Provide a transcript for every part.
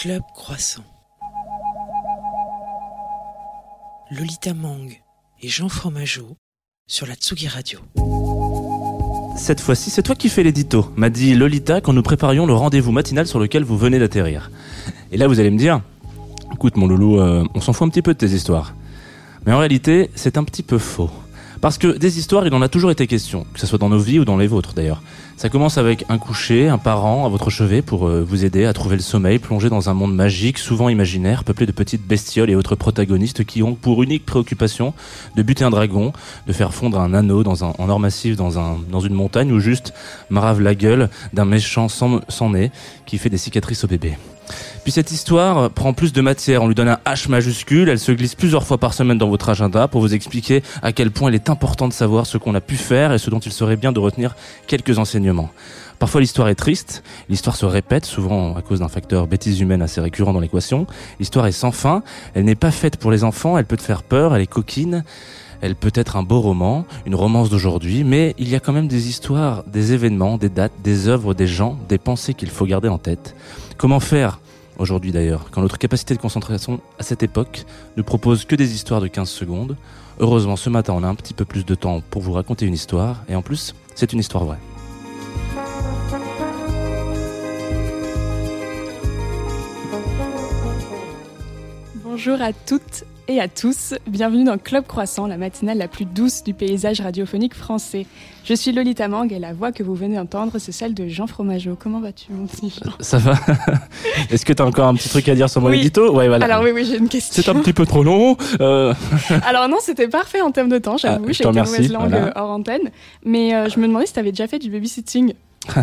Club Croissant. Lolita Mang et Jean Fromageau sur la Tsugi Radio. Cette fois-ci, c'est toi qui fais l'édito, m'a dit Lolita quand nous préparions le rendez-vous matinal sur lequel vous venez d'atterrir. Et là, vous allez me dire, écoute mon loulou, euh, on s'en fout un petit peu de tes histoires. Mais en réalité, c'est un petit peu faux. Parce que des histoires, il en a toujours été question, que ce soit dans nos vies ou dans les vôtres d'ailleurs. Ça commence avec un coucher, un parent à votre chevet pour euh, vous aider à trouver le sommeil, plongé dans un monde magique, souvent imaginaire, peuplé de petites bestioles et autres protagonistes qui ont pour unique préoccupation de buter un dragon, de faire fondre un anneau dans un, en or massif dans, un, dans une montagne ou juste marave la gueule d'un méchant sans, sans nez qui fait des cicatrices au bébé. Puis cette histoire prend plus de matière, on lui donne un H majuscule, elle se glisse plusieurs fois par semaine dans votre agenda pour vous expliquer à quel point il est important de savoir ce qu'on a pu faire et ce dont il serait bien de retenir quelques enseignements. Parfois l'histoire est triste, l'histoire se répète, souvent à cause d'un facteur bêtise humaine assez récurrent dans l'équation. L'histoire est sans fin, elle n'est pas faite pour les enfants, elle peut te faire peur, elle est coquine. Elle peut être un beau roman, une romance d'aujourd'hui, mais il y a quand même des histoires, des événements, des dates, des œuvres, des gens, des pensées qu'il faut garder en tête. Comment faire aujourd'hui d'ailleurs, quand notre capacité de concentration à cette époque ne propose que des histoires de 15 secondes. Heureusement, ce matin, on a un petit peu plus de temps pour vous raconter une histoire, et en plus, c'est une histoire vraie. Bonjour à toutes et à tous, bienvenue dans Club Croissant, la matinale la plus douce du paysage radiophonique français. Je suis Lolita Mang et la voix que vous venez d'entendre, c'est celle de Jean Fromageau. Comment vas-tu, mon petit Jean Ça va Est-ce que tu as encore un petit truc à dire sur mon Oui. édito? Ouais, voilà. Alors oui, oui, j'ai une question. C'est un petit peu trop long. euh, Alors non, c'était parfait en termes de temps, j'avoue, Ah, j'ai remercie, mauvaise langue voilà. euh, hors antenne. Mais euh, je me demandais si tu avais déjà fait du babysitting.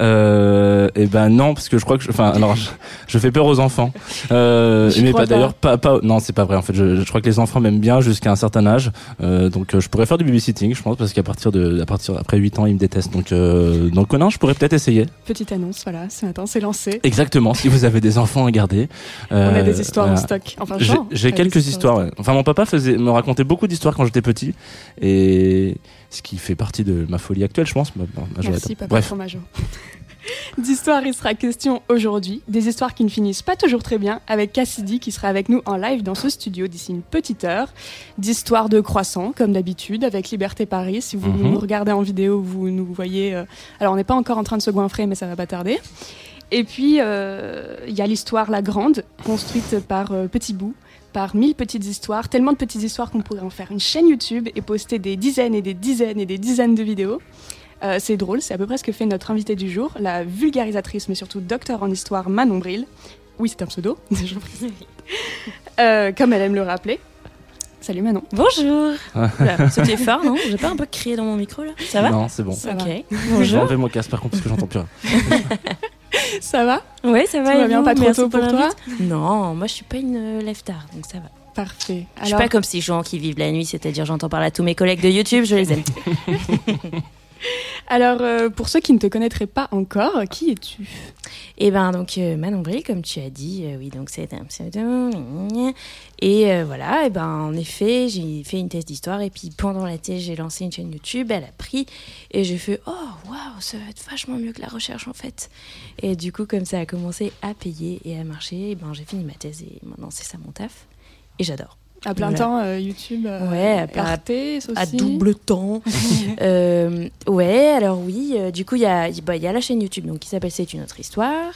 Euh, et ben non, parce que je crois que, je, enfin, alors, je, je fais peur aux enfants. Euh, mais pas d'ailleurs, pas, pas, non, c'est pas vrai. En fait, je, je crois que les enfants m'aiment bien jusqu'à un certain âge. Euh, donc, euh, je pourrais faire du babysitting, je pense, parce qu'à partir de, à partir après 8 ans, ils me détestent. Donc, euh, donc non, je pourrais peut-être essayer. Petite annonce, voilà, ce matin, c'est lancé. Exactement. Si vous avez des enfants à garder, On a euh, des histoires en stock. Enfin, J'ai quelques histoires. en ouais. Enfin, mon papa faisait, me racontait beaucoup d'histoires quand j'étais petit, et ce qui fait partie de ma folie actuelle, je pense. ma- ma- Merci, papa Bref. Fromageau. D'histoires, il sera question aujourd'hui. Des histoires qui ne finissent pas toujours très bien, avec Cassidy qui sera avec nous en live dans ce studio d'ici une petite heure. D'histoires de croissants, comme d'habitude, avec Liberté Paris. Si vous Mhm. nous regardez en vidéo, vous nous voyez. euh, Alors, on n'est pas encore en train de se goinfrer, mais ça va pas tarder. Et puis, euh, il y a l'histoire La Grande, construite par euh, Petit Bout, par mille petites histoires, tellement de petites histoires qu'on pourrait en faire une chaîne YouTube et poster des dizaines et des dizaines et des dizaines de vidéos. Euh, c'est drôle, c'est à peu près ce que fait notre invitée du jour, la vulgarisatrice, mais surtout docteur en histoire Manon Bril. Oui, c'est un pseudo, je. Euh, comme elle aime le rappeler. Salut Manon. Bonjour C'était fort, non J'ai pas un peu crié dans mon micro là Ça va Non, c'est bon. Ça Ok. va. J'ai Bonjour. enlevé mon casque par contre parce que j'entends plus rien. Ça va Ouais, ça va. Tout va bien, vous pas trop tôt pour toi. Non, moi je suis pas une euh, lève tard, donc ça va. Parfait. Je suis Alors, pas comme ces gens qui vivent la nuit, c'est-à-dire j'entends parler à tous mes collègues de YouTube, je les aime. alors euh, pour ceux qui ne te connaîtraient pas encore, qui es-tu Et ben donc euh, Manon comme tu as dit, euh, oui donc c'est un pseudo. Et euh, voilà, et ben en effet j'ai fait une thèse d'histoire et puis pendant la thèse j'ai lancé une chaîne YouTube, elle a pris et j'ai fait oh waouh ça va être vachement mieux que la recherche en fait. Et du coup comme ça a commencé à payer et à marcher, et ben j'ai fini ma thèse et maintenant c'est ça mon taf et j'adore. À plein Voilà. temps, euh, YouTube, euh, Ouais, à- et Arte aussi. à double temps. Euh, ouais, alors oui, euh, du coup, il y a, bah, il y a la chaîne YouTube donc, qui s'appelle C'est une autre histoire.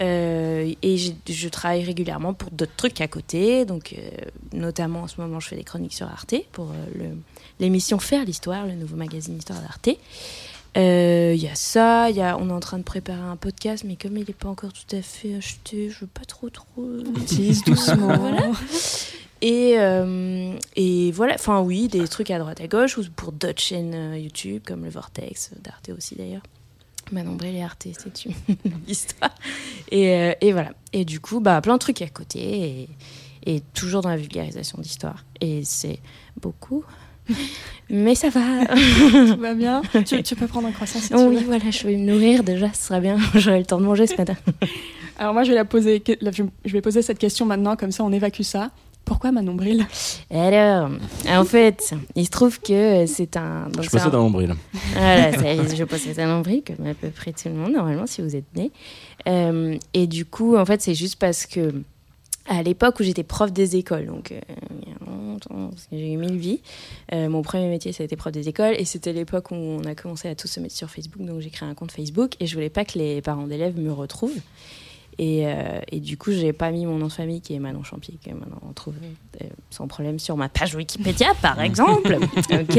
Euh, et je travaille régulièrement pour d'autres trucs à côté. Donc, euh, notamment en ce moment, je fais des chroniques sur Arte pour euh, l'émission Faire l'histoire, le nouveau magazine Histoire d'Arte. Euh, Il y a ça, il y a, on est en train de préparer un podcast, mais comme il n'est pas encore tout à fait acheté, je veux pas trop trop. Tease doucement. Voilà. Et, euh, et voilà, enfin oui, des trucs à droite à gauche, ou pour d'autres chaînes euh, YouTube, comme le Vortex, d'Arte aussi d'ailleurs. Manon Brel et Arte, c'est une histoire. Et, euh, et voilà. Et du coup, bah, plein de trucs à côté, et, et toujours dans la vulgarisation d'histoire. Et c'est beaucoup, mais ça va. Tout va bien tu, tu peux prendre un croissant si tu oui, veux. voilà, je vais me nourrir déjà, ce sera bien. J'aurai le temps de manger ce matin. Alors moi, je vais, la poser, je vais poser cette question maintenant, comme ça on évacue ça. Pourquoi ma nombril Alors, en fait, il se trouve que c'est un. donc Je possède un- un nombril. Voilà, ça y est, je possède un nombril, comme à peu près tout le monde, normalement, si vous êtes né. Euh, et du coup, en fait, c'est juste parce que à l'époque où j'étais prof des écoles, donc euh, il y a longtemps, parce que j'ai eu mille vies, euh, mon premier métier, ça a été prof des écoles, et c'était l'époque où on a commencé à tous se mettre sur Facebook, donc j'ai créé un compte Facebook, et je voulais pas que les parents d'élèves me retrouvent. Et, euh, et du coup, j'ai pas mis mon nom de famille qui est Manon Champier, que maintenant on trouve euh, sans problème sur ma page Wikipédia, par exemple. ok.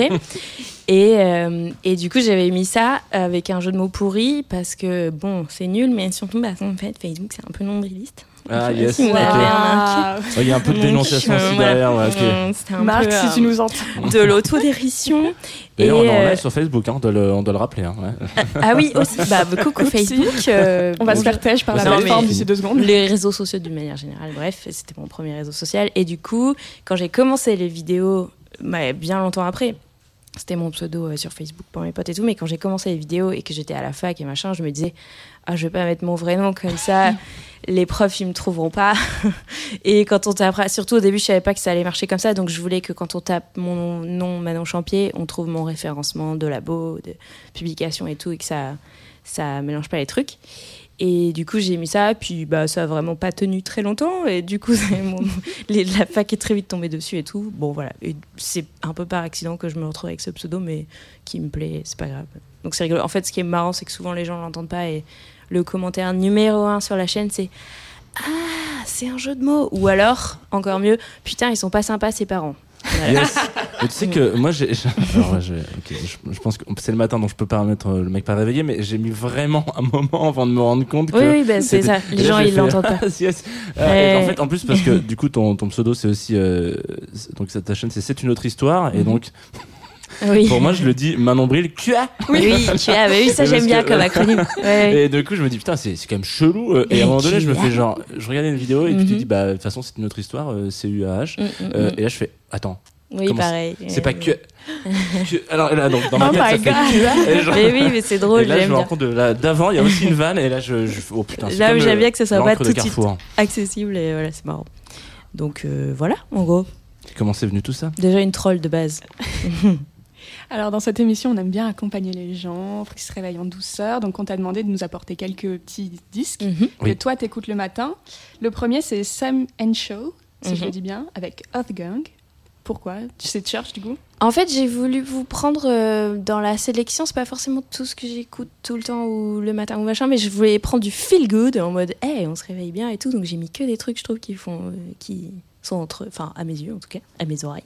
Et, euh, et du coup, j'avais mis ça avec un jeu de mots pourri parce que bon, c'est nul, mais surtout, bah, en fait, Facebook, c'est un peu nombriliste. Ah, yes. si vous ok. avez remarqué. Waouh. Oh, Il y a un peu de dénonciation aussi derrière. ouais, ok. C'était un Marc, peu si euh, tu nous entends. de l'autodérision. D'ailleurs, on est en euh, live sur Facebook, hein, on, doit le, on doit le rappeler. hein, ouais. ah oui, aussi. Bah, coucou Oupsie. Facebook. euh, On va se faire têche par la plateforme d'ici deux secondes. les réseaux sociaux d'une manière générale. Bref, c'était mon premier réseau social. Et du coup, quand j'ai commencé les vidéos, bah, bien longtemps après, c'était mon pseudo euh, sur Facebook pour mes potes et tout, mais quand j'ai commencé les vidéos et que j'étais à la fac et machin, je me disais, ah, je vais pas mettre mon vrai nom comme ça, les profs, ils me trouveront pas. et quand on tape, surtout au début, je savais pas que ça allait marcher comme ça, donc je voulais que quand on tape mon nom, Manon Champier, on trouve mon référencement de labo, de publication et tout, et que ça, ça mélange pas les trucs. Et du coup, j'ai mis ça, puis bah, ça a vraiment pas tenu très longtemps. Et du coup, la fac est très vite tombée dessus et tout. Bon, voilà. C'est un peu par accident que je me retrouve avec ce pseudo, mais qui me plaît, c'est pas grave. Donc c'est rigolo. En fait, ce qui est marrant, c'est que souvent les gens l'entendent pas. Et le commentaire numéro un sur la chaîne, c'est Ah, c'est un jeu de mots. Ou alors, encore mieux, putain, ils sont pas sympas, ces parents. Yes. Mais tu sais que moi, j'ai. j'ai- alors, j'ai- ok, je, je pense que c'est le matin, donc je peux pas mettre euh, le mec pas réveillé, mais j'ai mis vraiment un moment avant de me rendre compte que. Oui, oui, bah, c'est ça. Les gens, ils l'entendent pas. Yes. Euh, en fait, en plus, parce que du coup, ton, ton pseudo, c'est aussi. euh, donc, ta chaîne, c'est C'est une autre histoire. Et Mhm. donc, Oui. pour moi, je le dis Manon Bril, QA. Oui, as, bah oui, ça Mais j'aime bien que- comme acronyme. Ouais. Et du coup, je me dis, putain, c'est quand même chelou. euh, Et à un moment donné, je me fais genre. Je regardais une vidéo et puis tu Mhm. dis, bah, de toute façon, c'est une autre histoire, euh, c'est UAH. Mm, mm, Euh, mm. et là, je fais, attends, Oui, comment pareil. c'est Euh, pas que. Alors là, donc, dans ma Oh tête, ça my fait. QA. Genre- Mais oui, mais c'est drôle, et là, je me rends compte d'avant, il y a aussi une vanne, et là, je, je oh putain, c'est Là, comme j'aime bien que ça soit pas tout de suite. Accessible et voilà, c'est marrant. Donc euh, voilà, en gros. Comment c'est venu tout ça? Déjà une troll de base. Alors dans cette émission, on aime bien accompagner les gens pour qu'ils se réveillent en douceur. Donc on t'a demandé de nous apporter quelques petits disques Mhm. Que toi t'écoutes le matin. Le premier c'est Sam and Show, si je Mhm. le dis bien, avec Earth Gang. Pourquoi? Tu sais Church du coup? En fait, j'ai voulu vous prendre euh, dans la sélection. C'est pas forcément tout ce que j'écoute tout le temps ou le matin ou machin, mais je voulais prendre du feel good en mode, hey, on se réveille bien et tout. Donc j'ai mis que des trucs, je trouve, qui font, euh, qui sont entre, enfin à mes yeux en tout cas, à mes oreilles,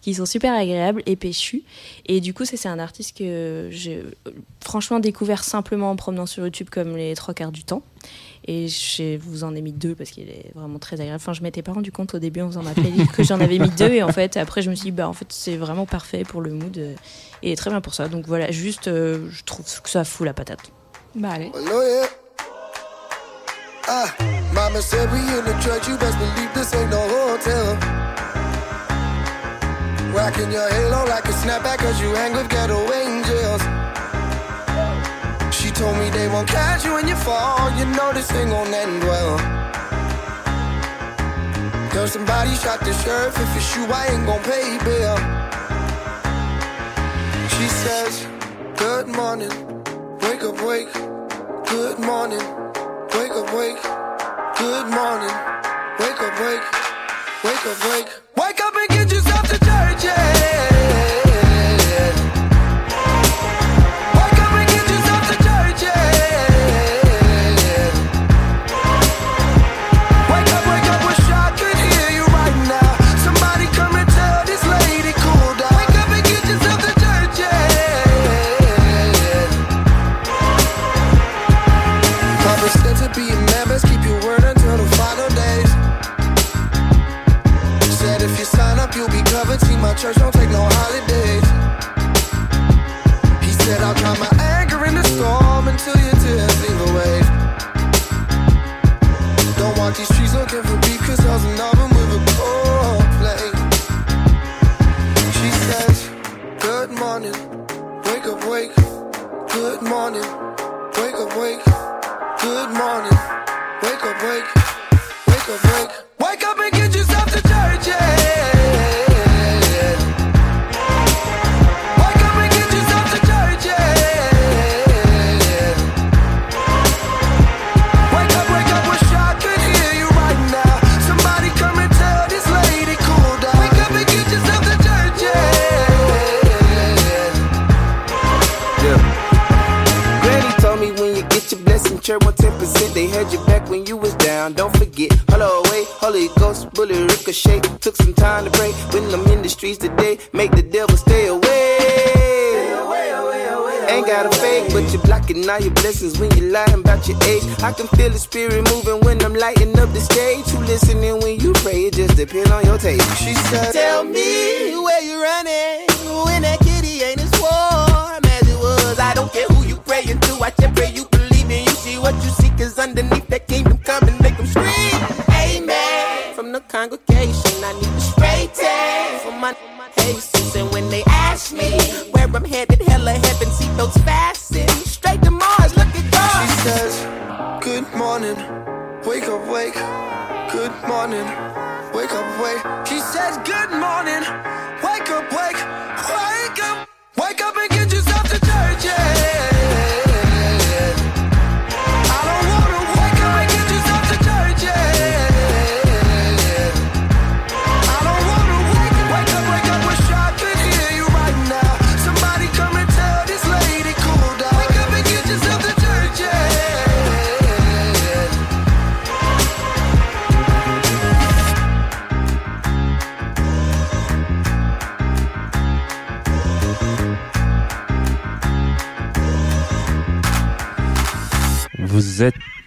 qui sont super agréables et péchus. Et du coup, ça c'est un artiste que j'ai franchement découvert simplement en promenant sur YouTube comme les trois quarts du temps. Et je vous en ai mis deux parce qu'il est vraiment très agréable. Enfin, je m'étais pas rendu compte au début en faisant ma playlist que j'en avais mis deux. Et en fait, après, je me suis dit, bah, en fait, c'est vraiment parfait pour le mood et très bien pour ça. Donc voilà, juste, euh, je trouve que ça fout la patate. Bah allez. Well, oh yeah. Ah, said we in the church, you best believe this ain't no hotel. Rocking your halo like a snapback cause you hang with ghetto angels. She told me they won't catch you when you fall, you know this thing gon' end well. Girl, somebody shot the sheriff, if it's you, I ain't gon' pay bail. She says, good morning, wake up, wake. Good morning, wake up, wake. Good morning, wake up, wake. Wake up, wake. Wake up and get yourself to church, yeah. Social you your age. I can feel the spirit moving when I'm lighting up the stage. You listening when you pray, it just depend on your taste. She said, Tell me wake up, wake. Good morning, wake up, wake. She says, Good morning, wake up, wake.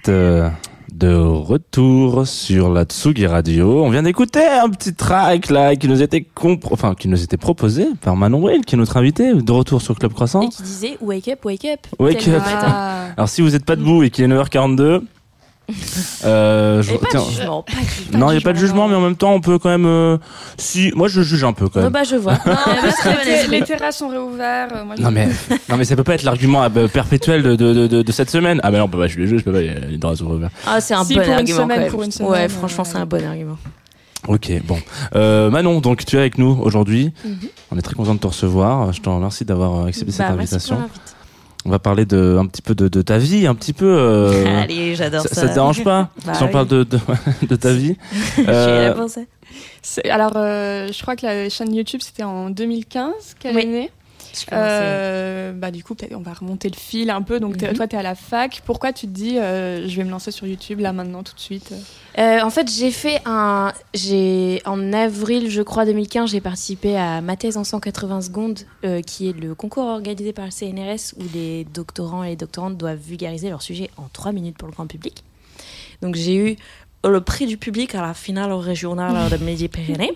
Êtes euh, de retour sur la Tsugi Radio. On vient d'écouter un petit track là qui nous était enfin qui nous était proposé par Manon Will, qui est notre invité, de retour sur Club Croissant. Et qui disait Wake up, wake up. Wake up. Ah. Alors si vous n'êtes pas debout et qu'il est 9h42, euh, je- Et pas tiens, de jugement, pas de jugement. non, il n'y a pas de jugement, mais en même temps, on peut quand même. euh, si, moi, je juge un peu quand même. bah je vois. Les, les terrasses sont réouvertes. euh, Moi, je- Non mais, non mais ça peut pas être l'argument euh, perpétuel de, de, de, de cette semaine. Ah bah non, pas, je suis les jeux, je peux pas, il y a les draps ouverts. Ah, c'est un Si, bon pour une argument semaine, quand même. pour une semaine, ouais, euh, franchement, c'est un bon argument. Ok, bon. Euh, Manon, donc tu es avec nous aujourd'hui. Mhm. On est très content de te recevoir. Je te remercie d'avoir accepté cette Bah, merci invitation. pour l'invite. On va parler de, un petit peu de, de ta vie, un petit peu. euh, Allez, j'adore ça, ça. te dérange pas Bah si on oui. parle de, de, de ta vie Je suis Euh, là pour ça. C'est- Alors, euh, je crois que la chaîne YouTube, c'était en 2015 qu'elle Oui. est née? Euh, bah, du coup, on va remonter le fil un peu. Donc, Mhm. toi, tu es à la fac. Pourquoi tu te dis, euh, je vais me lancer sur YouTube là, maintenant, tout de suite? Euh, en fait, j'ai fait un. J'ai en avril, je crois 2015, j'ai participé à ma thèse en 180 secondes, qui est le concours organisé par le CNRS où les doctorants et les doctorantes doivent vulgariser leur sujet en 3 minutes pour le grand public. Donc j'ai eu le prix du public à la finale régionale de Midi-Pyrénées,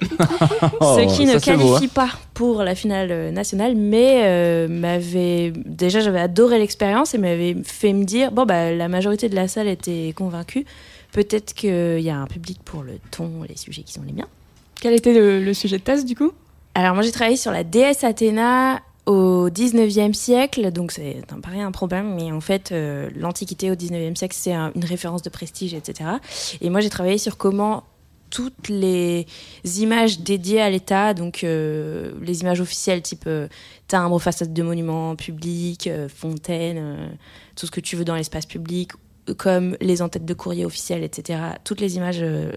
oh, ce qui ne beau, hein. qualifie pas pour la finale nationale, mais euh, m'avait déjà j'avais adoré l'expérience et m'avait fait me dire bon bah la majorité de la salle était convaincue, peut-être qu'il y a un public pour le ton, les sujets qui sont les miens. Quel était le, le sujet de thèse, du coup? Alors moi j'ai travaillé sur la déesse Athéna au 19e siècle, donc c'est rien un problème, mais en fait euh, l'Antiquité au 19e siècle c'est un- une référence de prestige, etc. Et moi j'ai travaillé sur comment toutes les images dédiées à l'État, donc euh, les images officielles type euh, timbres, façades de monuments publics, euh, fontaines, tout ce que tu veux dans l'espace public, comme les entêtes de courrier officielles, etc. Toutes les images euh,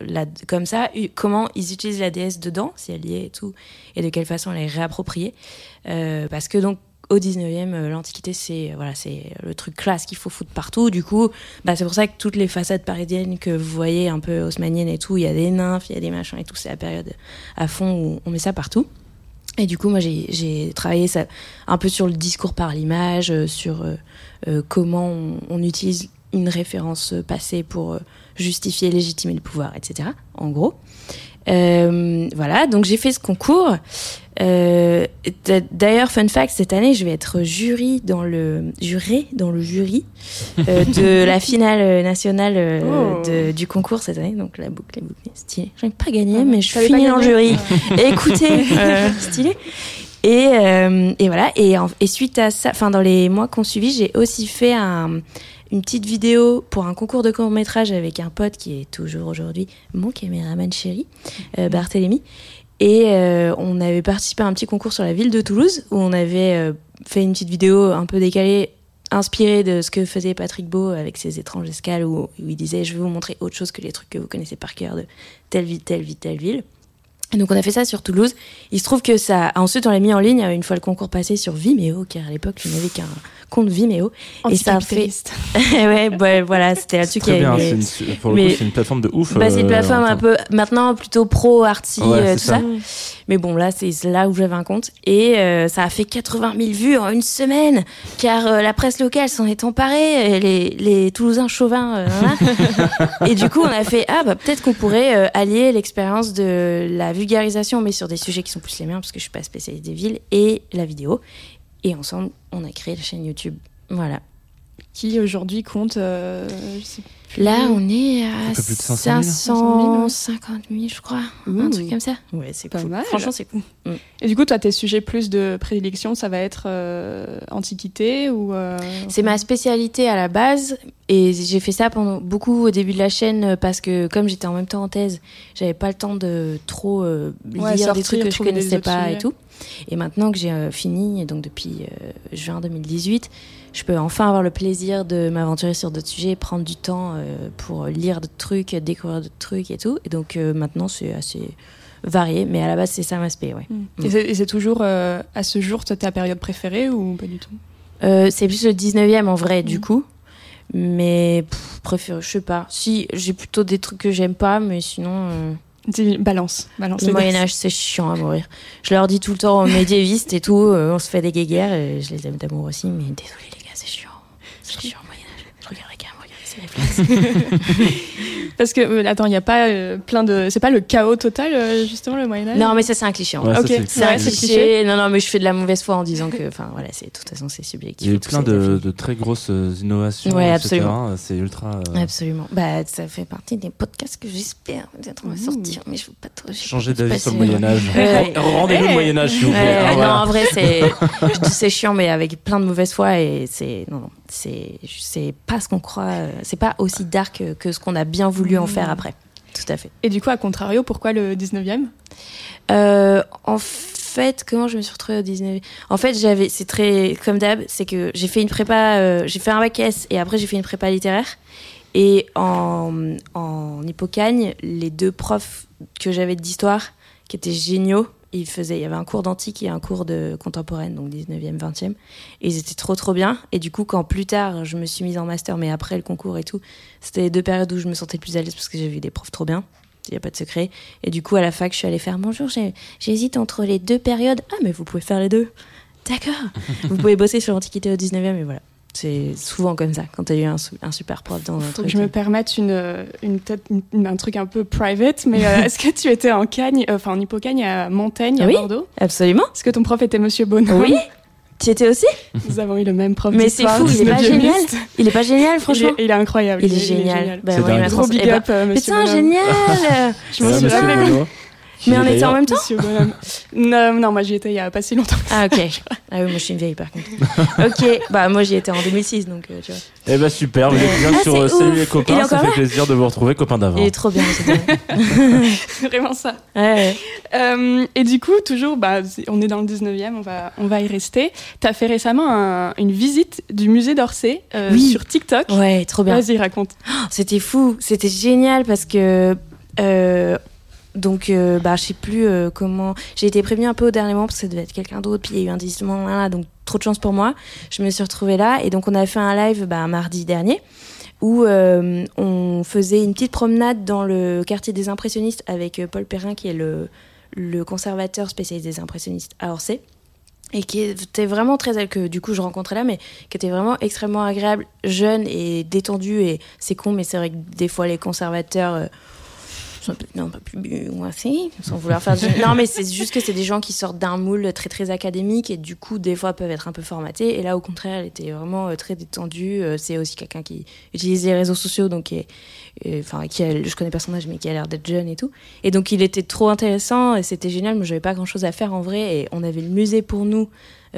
comme ça, comment ils utilisent la déesse dedans, si elle y est et tout, et de quelle façon elle est réappropriée. Euh, parce que donc au 19e, euh, l'Antiquité, c'est voilà, c'est le truc classe qu'il faut foutre partout. Du coup, bah, c'est pour ça que toutes les façades parisiennes que vous voyez un peu haussmanniennes et tout, il y a des nymphes, il y a des machins et tout, c'est la période à fond où on met ça partout. Et du coup, moi, j'ai travaillé un peu sur le discours par l'image, sur comment on utilise une référence passée pour euh, justifier, légitimer le pouvoir, etc. En gros. Euh, voilà, donc j'ai fait ce concours. Euh, D'ailleurs, fun fact, cette année, je vais être jury dans le juré dans le jury euh, de la finale nationale Oh. de- du concours cette année. Donc la boucle est bouclée, stylé. J'avais pas gagné, Ah, mais je suis le gagné jury. Écoutez, stylé. Et, et voilà. Et, en- et suite à ça, enfin dans les mois qu'on suivi, j'ai aussi fait un- une petite vidéo pour un concours de court métrage avec un pote qui est toujours aujourd'hui mon caméraman chéri, euh, Barthélémy. Et euh, on avait participé à un petit concours sur la ville de Toulouse où on avait euh, fait une petite vidéo un peu décalée, inspirée de ce que faisait Patrick Beau avec ses étranges escales où, où il disait Je vais vous montrer autre chose que les trucs que vous connaissez par cœur de telle ville, telle ville, telle ville. Et donc on a fait ça sur Toulouse. Il se trouve que ça, ensuite on l'a mis en ligne euh, une fois le concours passé sur Vimeo, car à l'époque je n'avais qu'un compte Vimeo. Et ça a fait, ouais, ouais, voilà, c'était là-dessus qu'il y Très bien, avait. c'est une- pour le mais- coup, c'est une plateforme de ouf. Bah, c'est une euh, plateforme un peu maintenant plutôt pro arty Ouais, euh, tout ça. ça. Mais bon là c'est là où j'avais un compte et euh, ça a fait 80 000 vues en une semaine car euh, la presse locale s'en est emparée et les, les Toulousains chauvins. euh, et du coup on a fait ah bah peut-être qu'on pourrait euh, allier l'expérience de la vulgarisation mais sur des sujets qui sont plus les miens parce que je suis pas spécialiste des villes et la vidéo et ensemble on a créé la chaîne YouTube. Voilà. Qui aujourd'hui compte. euh. Là, on est à Un peu plus de 500 000. 550 000, je crois. Un Ouh. truc comme ça. Ouais, c'est Pas cool. mal. Franchement, c'est cool. Et du coup, toi, tes sujets plus de prédilection, ça va être euh, antiquité ou. euh, C'est ma spécialité à la base et j'ai fait ça pendant beaucoup au début de la chaîne parce que comme j'étais en même temps en thèse, j'avais pas le temps de trop euh, Ouais, lire sortir, des trucs que je connaissais pas sujets. et tout. Et maintenant que j'ai euh, fini, donc depuis euh, juin 2018, je peux enfin avoir le plaisir de m'aventurer sur d'autres sujets, prendre du temps euh, pour lire d'autres trucs, découvrir d'autres trucs et tout. Et donc euh, maintenant c'est assez varié, mais à la base c'est ça ma spé, ouais. Mm. Et c'est- et c'est toujours euh, à ce jour ta période préférée ou pas du tout? C'est plus le 19e en vrai, du Mhm. coup. Mais pff, préfère, je sais pas. Si, j'ai plutôt des trucs que j'aime pas, mais sinon, Balance, balance. le Moyen-Âge, c'est chiant à mourir. Je leur dis tout le temps aux médiévistes et tout, euh, on se fait des guéguerres, et je les aime d'amour aussi, mais désolé les gars, c'est chiant. C'est chiant le Moyen-Âge. Je regarde quand même, regardez ces réflexes. Parce que, euh, attends, il n'y a pas euh, plein de. C'est pas le chaos total, euh, justement, le Moyen-Âge non, mais ça, c'est un cliché. en vrai. Ouais, ça, Ok, c'est- un cliché. cliché. Non, non, mais je fais de la mauvaise foi en disant que, enfin, voilà, c'est, de toute façon, c'est subjectif. Il y a eu plein de, très grosses innovations. Ouais, absolument. C'est ultra. euh, Absolument. Bah, ça fait partie des podcasts que j'espère peut-être on va Ouh. sortir, mais je veux pas trop. je Changer d'avis sur le. Moyen-Âge. Ouais. le Moyen-Âge, s'il vous plaît. Ah, non, en vrai, c'est, je dis c'est chiant, mais avec plein de mauvaise foi et c'est, non, non, c'est, c'est pas ce qu'on croit, euh, c'est pas aussi dark que- ce qu'on a bien voulu en faire après. Tout à fait. Et du coup, à contrario, pourquoi le 19e Euh, en fait, comment je me suis retrouvée au 19 En fait, j'avais, c'est très, comme d'hab, c'est que j'ai fait une prépa, euh, j'ai fait un bac S et après j'ai fait une prépa littéraire. Et en, en hippocagne, les deux profs que j'avais d'histoire, qui étaient géniaux, ils faisaient, il y avait un cours d'antique et un cours de contemporaine, donc 19e, 20e. Et ils étaient trop, trop bien. Et du coup, quand plus tard, je me suis mise en master, mais après le concours et tout, c'était les deux périodes où je me sentais le plus à l'aise parce que j'ai vu des profs trop bien. Il n'y a pas de secret. Et du coup, à la fac, je suis allée faire bonjour, j'hésite entre les deux périodes. Ah, mais vous pouvez faire les deux. D'accord. vous pouvez bosser sur l'Antiquité au 19e, et voilà. C'est souvent comme ça, quand tu as eu un, su- un super prof dans un Faut truc. que je me permette une, euh, une, peut-être une- un truc un peu private, mais euh, est-ce que tu étais en Cagne, euh, enfin en hippocagne à Montaigne, à Oui. Bordeaux? Absolument. Est-ce que ton prof était Monsieur Bonhomme? Oui. Tu étais aussi? Nous avons eu le même prof Mais c'est fou, il est pas 19e. génial Il est pas génial, franchement Il est, il est incroyable. Il est génial. Bah, C'est il Trop trans- big up, euh, Monsieur Putain, génial Je me Ouais, suis jamais. Mais on était en même temps. Non, non, moi j'y étais il y a pas si longtemps. Ah, ok. Ah oui, moi je suis une vieille par contre. ok, bah moi j'y étais en 2006, donc euh, tu vois. Eh ben super, vous êtes bien Ah, sur Salut les copains, ça fait plaisir de vous retrouver, copains d'avant. Il est trop bien, c'est vraiment ça. Ouais. Euh, et du coup, toujours, bah, on est dans le 19e, on va, on va y rester. Tu as fait récemment un- une visite du musée d'Orsay euh, Oui. sur TikTok. Ouais, trop bien. Vas-y, raconte. C'était fou, c'était génial parce que euh, donc euh, bah je sais plus euh, comment j'ai été prévenue un peu au dernier moment parce que ça devait être quelqu'un d'autre puis il y a eu un désistement voilà, donc trop de chance pour moi. Je me suis retrouvée là et donc on a fait un live bah, mardi dernier où euh, on faisait une petite promenade dans le quartier des impressionnistes avec euh, Paul Perrin qui est le conservateur spécialisé des impressionnistes à Orsay et qui était vraiment très que du coup je rencontrais là mais qui était vraiment extrêmement agréable jeune et détendu et c'est con mais c'est vrai que des fois les conservateurs un peu, non, peu plus coincés, sans vouloir faire du... non mais c'est juste que c'est des gens qui sortent d'un moule très très académique et du coup des fois peuvent être un peu formatés. Et là au contraire elle était vraiment euh, très détendue. Euh, c'est aussi quelqu'un qui utilise les réseaux sociaux donc euh, enfin qui je connais pas son âge mais qui a l'air d'être jeune et tout. Et donc il était trop intéressant et c'était génial. Moi j'avais pas grand chose à faire en vrai. Et on avait le musée pour nous euh,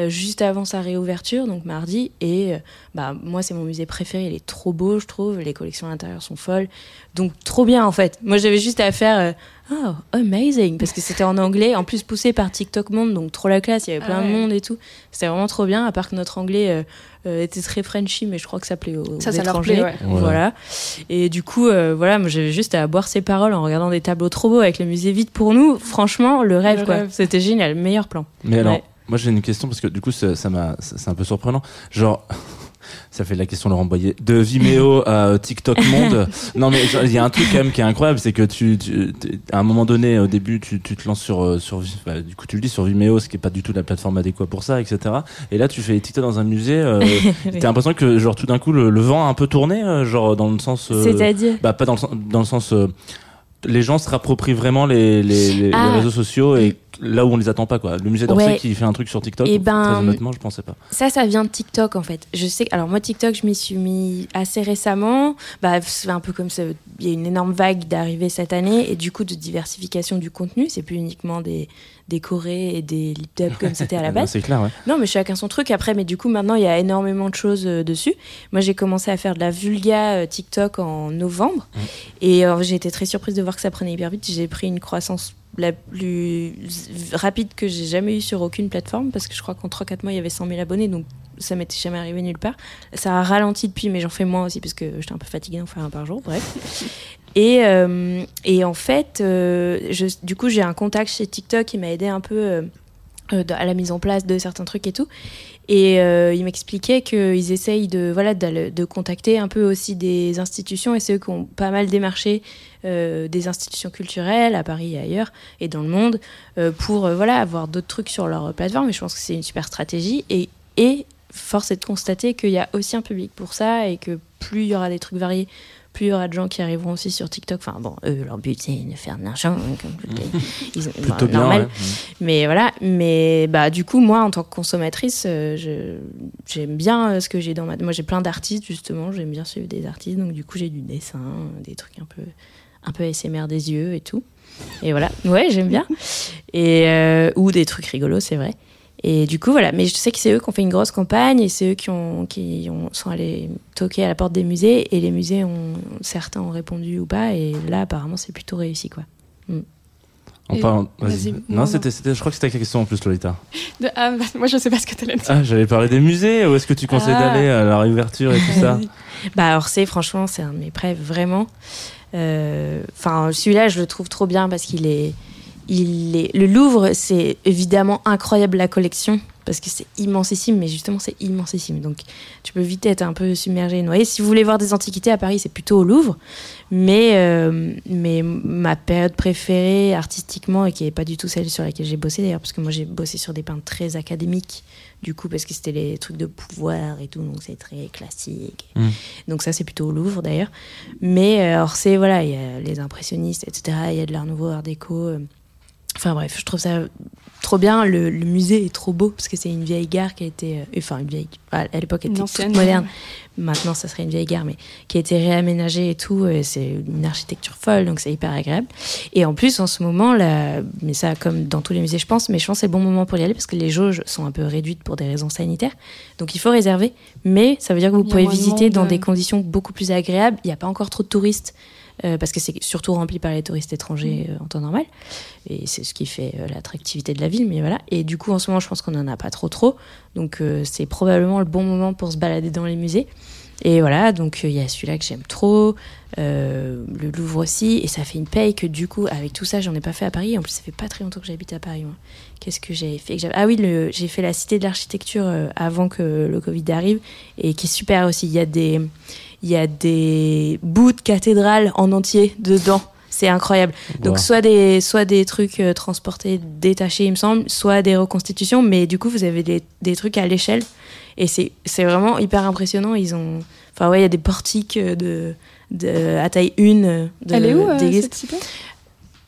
juste avant sa réouverture, donc mardi. Et euh, bah, moi, c'est mon musée préféré. Il est trop beau, je trouve. Les collections à l'intérieur sont folles. Donc, trop bien, en fait. Moi, j'avais juste à faire. euh, Oh, amazing! Parce que c'était en anglais, en plus poussé par TikTok Monde, donc trop la classe, il y avait plein Ah de ouais. monde et tout. C'était vraiment trop bien, à part que notre anglais euh, euh, était très Frenchy, mais je crois que ça plaît aux, Ça, aux ça leur étrangers. plaît, ouais. Voilà. Voilà. Et du coup, euh, voilà, moi j'avais juste à boire ses paroles en regardant des tableaux trop beaux avec le musée vide pour nous. Franchement, le rêve, Le quoi. C'était génial, meilleur plan. Mais alors, Ouais. Moi j'ai une question parce que du coup ça ça m'a c'est un peu surprenant. Genre ça fait la question Laurent Boyer de Vimeo à TikTok monde. non mais il y a un truc quand même qui est incroyable, c'est que tu, tu à un moment donné au début tu, tu te lances sur euh, sur bah, du coup tu le dis sur Vimeo, ce qui est pas du tout la plateforme adéquate pour ça, etc. Et là tu fais TikTok dans un musée. Euh, T'as l'impression que genre tout d'un coup le, le vent a un peu tourné, euh, genre dans le sens. euh, C'est-à-dire bah pas dans le sens, dans le sens euh, les gens se rapproprient vraiment les, les, les, Ah. les réseaux sociaux et là où on les attend pas quoi. Le musée d'Orsay Ouais. qui fait un truc sur TikTok, Eh ben, très honnêtement, je pensais pas. Ça, ça vient de TikTok en fait. Je sais. Alors moi, TikTok, je m'y suis mis assez récemment. Bah, c'est un peu comme ça. Il y a une énorme vague d'arrivée cette année et du coup de diversification du contenu. C'est plus uniquement des des chorés et des lip comme c'était à la base. c'est clair, ouais. Non, mais chacun son truc après. Mais du coup, maintenant, il y a énormément de choses euh, dessus. Moi, j'ai commencé à faire de la vulga euh, TikTok en novembre. Et euh, j'ai été très surprise de voir que ça prenait hyper vite. J'ai pris une croissance la plus rapide que j'ai jamais eue sur aucune plateforme. Parce que je crois qu'en 3-4 mois, il y avait 100 000 abonnés. Donc, ça m'était jamais arrivé nulle part. Ça a ralenti depuis, mais j'en fais moins aussi parce que j'étais un peu fatiguée d'en faire un par jour. Bref. Et, euh, et en fait, euh, je, du coup, j'ai un contact chez TikTok qui m'a aidé un peu euh, euh, à la mise en place de certains trucs et tout. Et euh, il m'expliquait qu'ils essayent de, voilà, de contacter un peu aussi des institutions, et c'est eux qui ont pas mal démarché euh, des institutions culturelles à Paris et ailleurs, et dans le monde, euh, pour euh, voilà, avoir d'autres trucs sur leur plateforme. Et je pense que c'est une super stratégie. Et force est de constater qu'il y a aussi un public pour ça, et que plus il y aura des trucs variés, il y aura de gens qui arriveront aussi sur TikTok. Enfin bon, eux, leur but c'est de faire de l'argent, hein, comme les- ils ont- Plutôt bah, bien, normal. ouais. Mais voilà, mais bah du coup moi en tant que consommatrice, euh, je j'aime bien euh, ce que j'ai dans ma moi j'ai plein d'artistes justement, j'aime bien suivre des artistes donc du coup j'ai du dessin, des trucs un peu un peu SMR des yeux et tout. Et voilà, ouais, j'aime bien. Et euh, ou des trucs rigolos, c'est vrai. Et du coup voilà, mais je sais que c'est eux qui ont fait une grosse campagne et c'est eux qui ont qui ont sont allés toquer à la porte des musées et les musées ont certains ont répondu ou pas et là apparemment c'est plutôt réussi quoi. On Et- parle- vas-y. vas-y. Non, Non, c'était, c'était, je crois que c'était ta question en plus, Lolita. De- ah, bah, moi, je sais pas ce que t'allais dire. Ah, j'allais parler des musées. Où est-ce que tu conseilles Ah. d'aller à la réouverture et tout ça. Bah Orsay, franchement, c'est un de mes rêves, vraiment. Euh, Enfin, celui-là, je le trouve trop bien parce qu'il est, il est. Le Louvre, c'est évidemment incroyable la collection parce que c'est immensissime, mais justement, c'est immensissime. Donc, tu peux vite être un peu submergé, et noyé. Si vous voulez voir des antiquités à Paris, c'est plutôt au Louvre. Mais, euh, mais ma période préférée artistiquement, et qui n'est pas du tout celle sur laquelle j'ai bossé d'ailleurs, parce que moi j'ai bossé sur des peintres très académiques, du coup, parce que c'était les trucs de pouvoir et tout, donc c'est très classique. Mm. Donc ça, c'est plutôt au Louvre d'ailleurs. Mais euh, Orsay, voilà, il y a les impressionnistes, etc. Il y a de l'art nouveau, art déco. euh. Enfin bref, je trouve ça trop bien. Le, le musée est trop beau parce que c'est une vieille gare qui a été, euh, enfin une vieille, à l'époque était toute moderne. Maintenant, ça serait une vieille gare, mais qui a été réaménagée et tout. et C'est une architecture folle, donc c'est hyper agréable. Et en plus, en ce moment, là, mais ça, comme dans tous les musées, je pense, mais je pense que c'est le bon moment pour y aller parce que les jauges sont un peu réduites pour des raisons sanitaires. Donc il faut réserver. Mais ça veut dire que vous pouvez de visiter dans des conditions beaucoup plus agréables. Il n'y a pas encore trop de touristes. Euh, parce que c'est surtout rempli par les touristes étrangers Mm. euh, en temps normal. Et c'est ce qui fait euh, l'attractivité de la ville. Mais voilà. Et du coup, en ce moment, je pense qu'on n'en a pas trop trop. Donc c'est probablement le bon moment pour se balader dans les musées. Et voilà, donc il y a celui-là que j'aime trop, le Louvre aussi, et ça fait une paye que du coup, avec tout ça, j'en ai pas fait à Paris. En plus, ça fait pas très longtemps que j'habite à Paris. Qu'est-ce que j'ai fait que Ah oui, j'ai fait la Cité de l'Architecture avant que le Covid arrive, et qui est super aussi. Il y a des, il y a des bouts de cathédrale en entier dedans. C'est incroyable. Donc soit des soit des trucs euh, transportés détachés il me semble, soit des reconstitutions. Mais du coup vous avez des, des trucs à l'échelle. Et c'est c'est vraiment hyper impressionnant, ils ont enfin ouais, il y a des portiques euh, de, de à taille une euh, de Elle est où, euh, cette cité?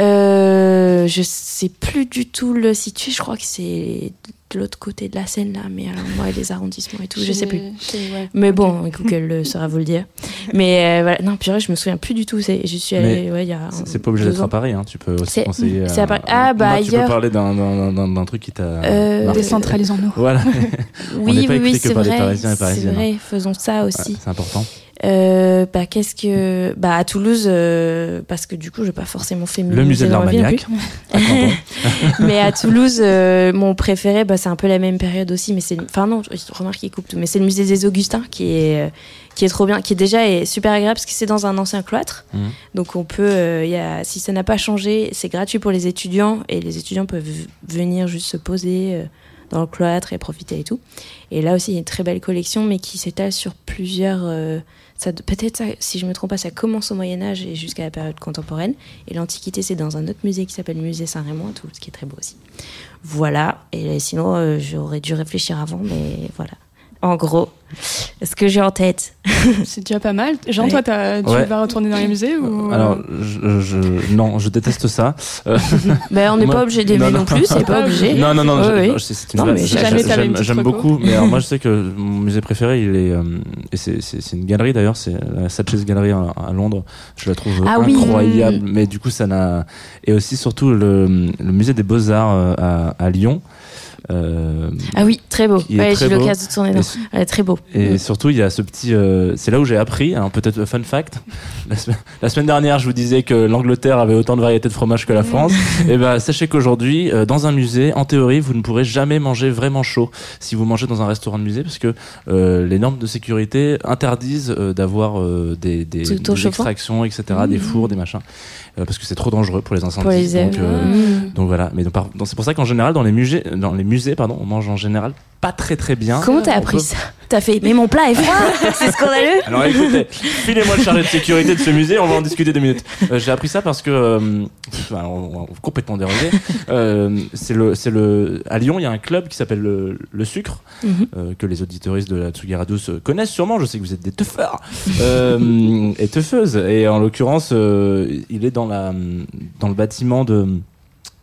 Euh, Euh, je sais plus du tout le situer. Je crois que c'est de l'autre côté de la Seine là, mais alors moi les arrondissements et tout, je sais plus. Ouais. Mais bon, Google euh, saura vous le dire. Mais euh, voilà, non, purée, je me souviens plus du tout. C'est, je suis allée, ouais, il y a. C'est- pas obligé d'être ans. à Paris, hein. tu peux aussi C'est- conseiller. c'est à euh, Paris. Ah, bah, moi, Tu peux ailleurs. parler d'un- d'un d'un- d'un truc qui t'a. Euh. Décentralisons-nous. Voilà, Oui, n'est pas oui, oui, écouté que c'est vrai. Parisiens et C'est Parisiennes, vrai, faisons ça Ouais, aussi. c'est important. Euh, bah, qu'est-ce que. Bah, à Toulouse, euh, parce que du coup, j'ai pas forcément fait Le musée de l'Armagnac. Canton. mais à Toulouse, euh, mon préféré, bah, c'est un peu la même période aussi. Mais c'est, enfin non, remarque qu'il coupe tout. Mais c'est le musée des Augustins qui est, euh, qui est trop bien, qui est déjà est super agréable parce que c'est dans un ancien cloître. Mhm. Donc on peut, euh, il y a, si ça n'a pas changé, c'est gratuit pour les étudiants et les étudiants peuvent venir juste se poser euh, dans le cloître et profiter et tout. Et là aussi, il y a une très belle collection, mais qui s'étale sur plusieurs. Peut-être, si je me trompe pas, ça commence au Moyen Âge et jusqu'à la période contemporaine. Et l'Antiquité, c'est dans un autre musée qui s'appelle le Musée Saint-Raymond à Toulouse, qui est très beau aussi. Voilà. Et sinon, euh, j'aurais dû réfléchir avant, mais voilà. En gros, ce que j'ai en tête. C'est déjà pas mal. Jean, Ouais. toi, tu Ouais. vas retourner dans les musées ou... Alors, je, je- non, je déteste ça. Euh, Ben, on n'est pas obligé d'aimer non, non, non. plus, c'est pas obligé. Non, non, non, Ouais, c'est c'est une mais J'aime- j'aime beaucoup. Mais alors, moi, je sais que mon musée préféré, il est, euh, et c'est- c'est c'est une galerie d'ailleurs, c'est la Satchez Gallery à, à Londres. Je la trouve Ah oui. incroyable. Mais du coup, ça n'a. Et aussi, surtout, le, le musée des Beaux-Arts euh, à, à Lyon. Euh, Ah oui, très beau. Ouais, j'ai eu l'occasion de tourner. Ouais, très beau. et Mm. surtout, il y a ce petit. euh, c'est là où j'ai appris. Alors peut-être fun fact. La, semaine- la semaine dernière, je vous disais que l'Angleterre avait autant de variétés de fromage que la France. et ben, sachez qu'aujourd'hui, euh, dans un musée, en théorie, vous ne pourrez jamais manger vraiment chaud si vous mangez dans un restaurant de musée, parce que les normes de sécurité interdisent d'avoir des, extractions, etc., des fours, des machins, euh, parce que c'est trop dangereux pour les incendies. Pour les donc, euh, Mm. donc voilà. Mais donc, par- donc, c'est pour ça qu'en général, dans les musées, dans les musées, pardon, on mange en général pas très très bien. Comment t'as appris peut- ça? T'as fait, mais mon plat est froid. C'est scandaleux. Alors écoutez, filez-moi le chargé de sécurité de ce musée, on va en discuter deux minutes. Euh, J'ai appris ça parce que, euh, pff, alors, on va complètement dérogé, euh, c'est le, c'est le, à Lyon, il y a un club qui s'appelle le, le Sucre, Mhm. euh, que les auditoristes de la Tsugi Radio se connaissent sûrement, je sais que vous êtes des teufeurs euh, et teufeuses, et en l'occurrence, euh, il est dans, la, dans le bâtiment de...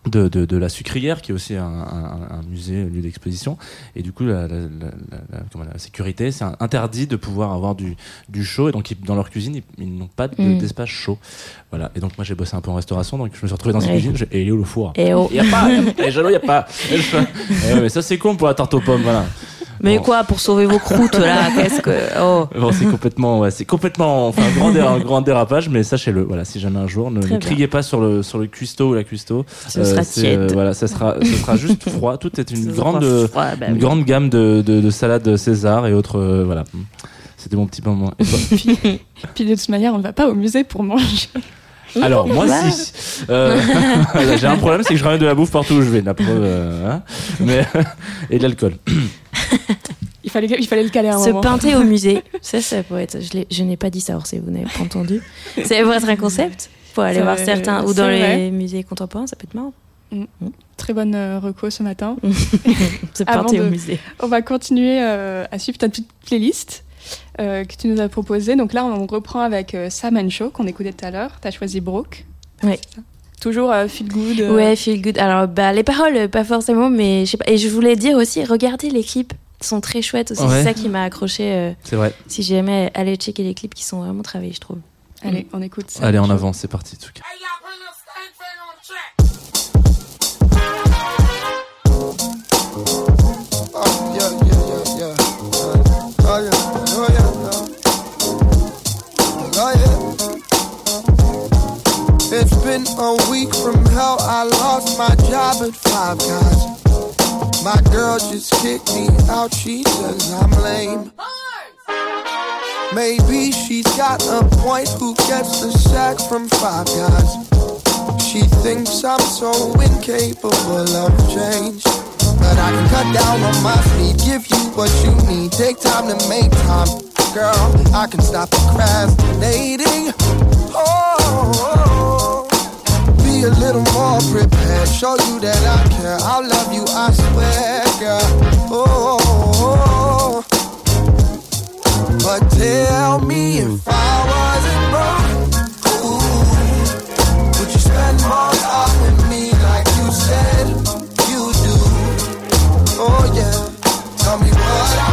De, de, de la sucrière qui est aussi un, un, un musée, un lieu d'exposition. Et du coup la, la, la, la- sécurité c'est interdit de pouvoir avoir du, du chaud. Et donc ils- dans leur cuisine ils, ils n'ont pas de- Mm. d'espace chaud. Voilà. Et donc moi j'ai bossé un peu en restauration. Donc je me suis retrouvé dans cette Ouais. cuisine. Et il est où le four? Et oh. il y a pas. Et il y a pas. Eh ouais, mais ça c'est con pour la tarte aux pommes voilà Mais Bon. quoi, pour sauver vos croûtes là Qu'est-ce que. Oh Bon, c'est complètement, ouais, c'est complètement, enfin, un grand, dé- un grand dérapage, mais sachez-le, voilà, si jamais un jour, ne, ne criez pas sur le, sur le cuistot ou la cuistot. Ce sera c'est, tiède. voilà, ça sera, ce sera juste froid. Tout est une Ce grande, sera froid, bah une oui. grande gamme de, de, de salades César et autres, euh, voilà. C'était mon petit moment. Et toi Puis de toute manière, on ne va pas au musée pour manger. Alors, moi, Ouais. si. Euh, j'ai un problème, c'est que je ramène de la bouffe partout où je vais. La preuve, euh, hein. mais, et de l'alcool. Il fallait, il fallait le caler un Se moment. au musée. Ça, ça pourrait être. Je, n'ai pas dit ça, Orsay, vous n'avez pas entendu. Ça pourrait être un concept pour aller Ça, voir certains. Ou c'est dans les vrai. musées contemporains, ça peut être marrant. Très bonne euh, reco ce matin. Peinter de- au musée. On va continuer euh, à suivre ta petite playlist euh, que tu nous as proposée. Donc là, on reprend avec euh, Sam and Show qu'on écoutait tout à l'heure. Tu as choisi Brooke. C'est ça? Toujours euh, feel good. euh, Ouais, feel good. Alors, bah, les paroles, euh, pas forcément, mais je sais pas. Et je voulais dire aussi, regardez les clips. Ils sont très chouettes aussi. Ouais. C'est ça qui m'a accroché. euh, C'est vrai. si jamais aller checker les clips qui sont vraiment travaillés, je trouve. Allez, on écoute ça. Allez, en avant, c'est parti. en tout cas. Been a week from hell. I lost my job at Five Guys. My girl just kicked me out. She says I'm lame. Maybe she's got a point. Who gets the sack from Five Guys? She thinks I'm so incapable of change. But I can cut down on my speed, give you what you need. Take time to make time, girl. I can stop procrastinating. Oh, oh, oh be a little more prepared. Show you that I care. I'll love you, I swear, girl. Oh, but tell me if I wasn't broke, ooh, would you spend more time with me like you said you do? Oh yeah, tell me what I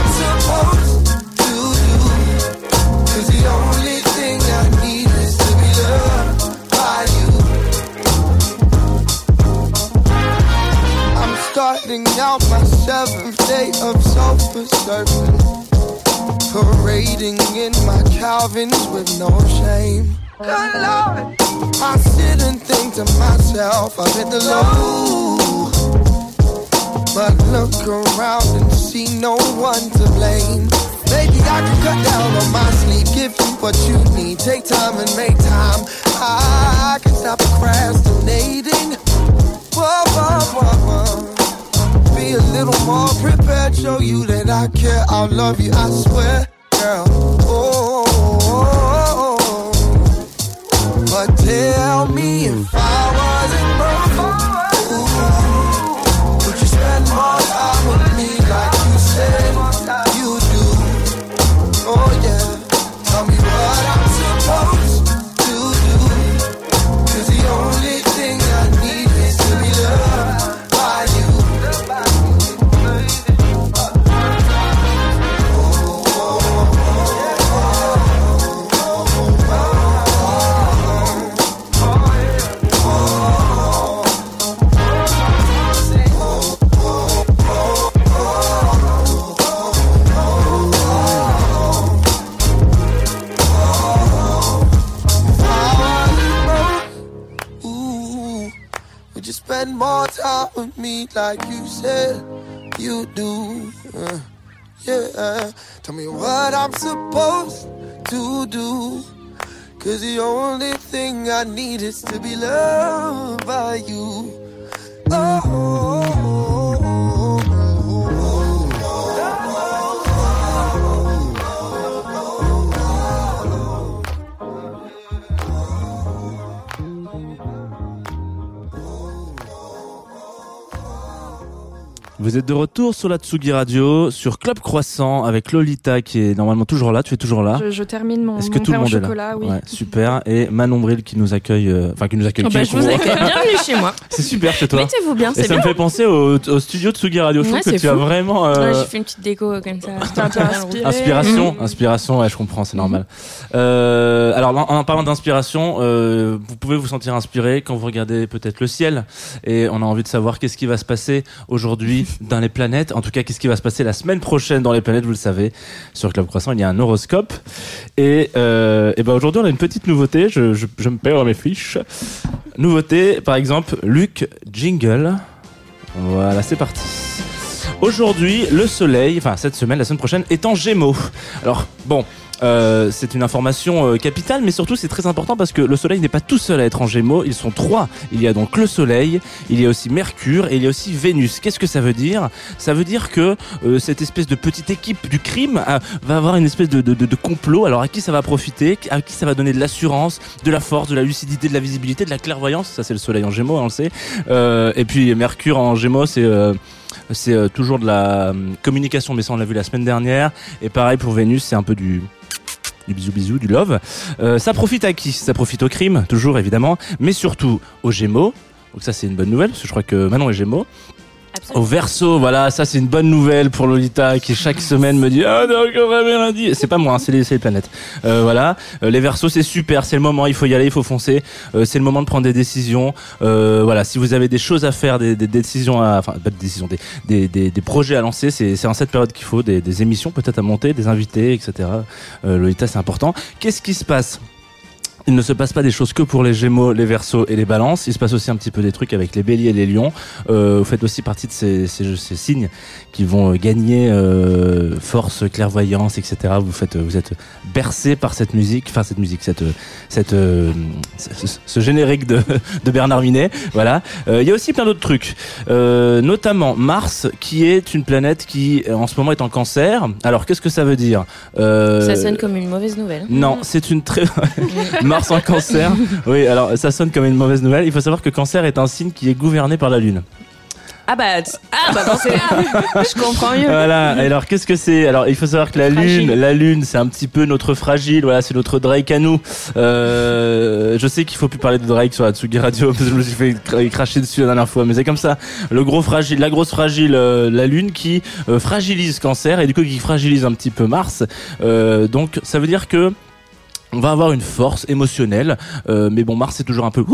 seventh day of sulfur surfing. Parading in my Calvins with no shame. Good Lord. I sit and think to myself, I'm in the low. But look around and see no one to blame. Maybe I can cut down on my sleep, give you what you need. Take time and make time. I can stop procrastinating. Whoa, whoa, whoa, whoa. Be a little more prepared, show you that I care. I'll love you, I swear, girl. Oh, oh, oh, oh. oh. but tell me if I like you said you do? Uh, yeah, tell me what I'm supposed to do. Cause the only thing I need is to be loved by you. Vous êtes de retour sur la Tsugi Radio, sur Club Croissant, avec Lolita qui est normalement toujours là. Tu es toujours là Je, je termine mon, Est-ce que mon tout le monde est là chocolat, oui. Ouais, super. Et Manon Bril qui nous accueille, euh, enfin qui nous accueille. Oh, qui bah, je vous accueille. Bienvenue chez moi. C'est super chez toi. Mettez-vous bien, Et c'est ça bien. me fait penser au, au studio de Tsugi Radio. Je Ouais, trouve que tu as vraiment euh, Ouais, j'ai fait une petite déco comme ça. Inspiration, Mhm. inspiration. Ouais, je comprends, c'est normal. Euh, alors, en, en parlant d'inspiration, euh, vous pouvez vous sentir inspiré quand vous regardez peut-être le ciel et on a envie de savoir qu'est-ce qui va se passer aujourd'hui dans les planètes. En tout cas, qu'est-ce qui va se passer la semaine prochaine dans les planètes. Vous le savez, sur Club Croissant, il y a un horoscope. Et, euh, et ben aujourd'hui, on a une petite nouveauté. Je, je, je me perds mes fiches. Nouveauté, par exemple, Luc Jingle. Voilà, c'est parti. Aujourd'hui, le soleil, enfin cette semaine, la semaine prochaine, est en Gémeaux. Alors bon, euh, c'est une information euh, capitale, mais surtout c'est très important parce que le soleil n'est pas tout seul à être en Gémeaux. Ils sont trois. Il y a donc le soleil, il y a aussi Mercure et il y a aussi Vénus. Qu'est-ce que ça veut dire? Ça veut dire que euh, cette espèce de petite équipe du crime euh, va avoir une espèce de, complot. Alors à qui ça va profiter? À qui ça va donner de l'assurance, de la force, de la lucidité, de la visibilité, de la clairvoyance? Ça c'est le soleil en Gémeaux, on le sait. Euh, et puis Mercure en Gémeaux, c'est c'est toujours de la communication, mais ça on l'a vu la semaine dernière. Et pareil pour Vénus, c'est un peu du du bisou bisou, du love. Euh, ça profite à qui? Ça profite au crime, toujours évidemment, mais surtout aux Gémeaux. Donc ça c'est une bonne nouvelle parce que je crois que Manon est Gémeaux. Au verso, voilà, ça c'est une bonne nouvelle pour Lolita qui chaque semaine me dit ah donc on avait rien dit. C'est pas moi, hein, c'est les, les planètes. Euh, voilà, Euh, les versos c'est super, c'est le moment, il faut y aller, il faut foncer. Euh, c'est le moment de prendre des décisions. Euh, voilà, si vous avez des choses à faire, des, décisions à, enfin pas des décisions, des, projets à lancer, c'est en cette période qu'il faut des, des émissions peut-être à monter, des invités, etc. Euh, Lolita c'est important. Qu'est-ce qui se passe? Il ne se passe pas des choses que pour les Gémeaux, les Verseaux et les Balances. Il se passe aussi un petit peu des trucs avec les Béliers et les Lions. Euh, vous faites aussi partie de ces, ces, ces signes qui vont euh, gagner euh, force, clairvoyance, etc. Vous faites, vous êtes bercé par cette musique, enfin cette musique, cette, cette, euh, ce, ce générique de, de Bernard Minet. Voilà. Euh, Il y a aussi plein d'autres trucs, euh, notamment Mars, qui est une planète qui en ce moment est en Cancer. Alors qu'est-ce que ça veut dire? Euh, Ça sonne comme une mauvaise nouvelle. Non, c'est une très Mars en cancer. Oui, alors ça sonne comme une mauvaise nouvelle. Il faut savoir que cancer est un signe qui est gouverné par la Lune. Ah bah, ah bah dans ce cas, je comprends mieux. Voilà. Alors qu'est-ce que c'est? Alors il faut savoir que la Fragile. Lune, la Lune, c'est un petit peu notre fragile. Voilà, c'est notre Drake à nous. Euh, je sais qu'il faut plus parler de Drake sur la Tsugi Radio parce que je me suis fait cra- cracher dessus la dernière fois, mais c'est comme ça. Le gros fragile, la grosse fragile, euh, la Lune qui euh, fragilise Cancer et du coup qui fragilise un petit peu Mars. Euh, donc ça veut dire que on va avoir une force émotionnelle, euh, mais bon, Mars c'est toujours un peu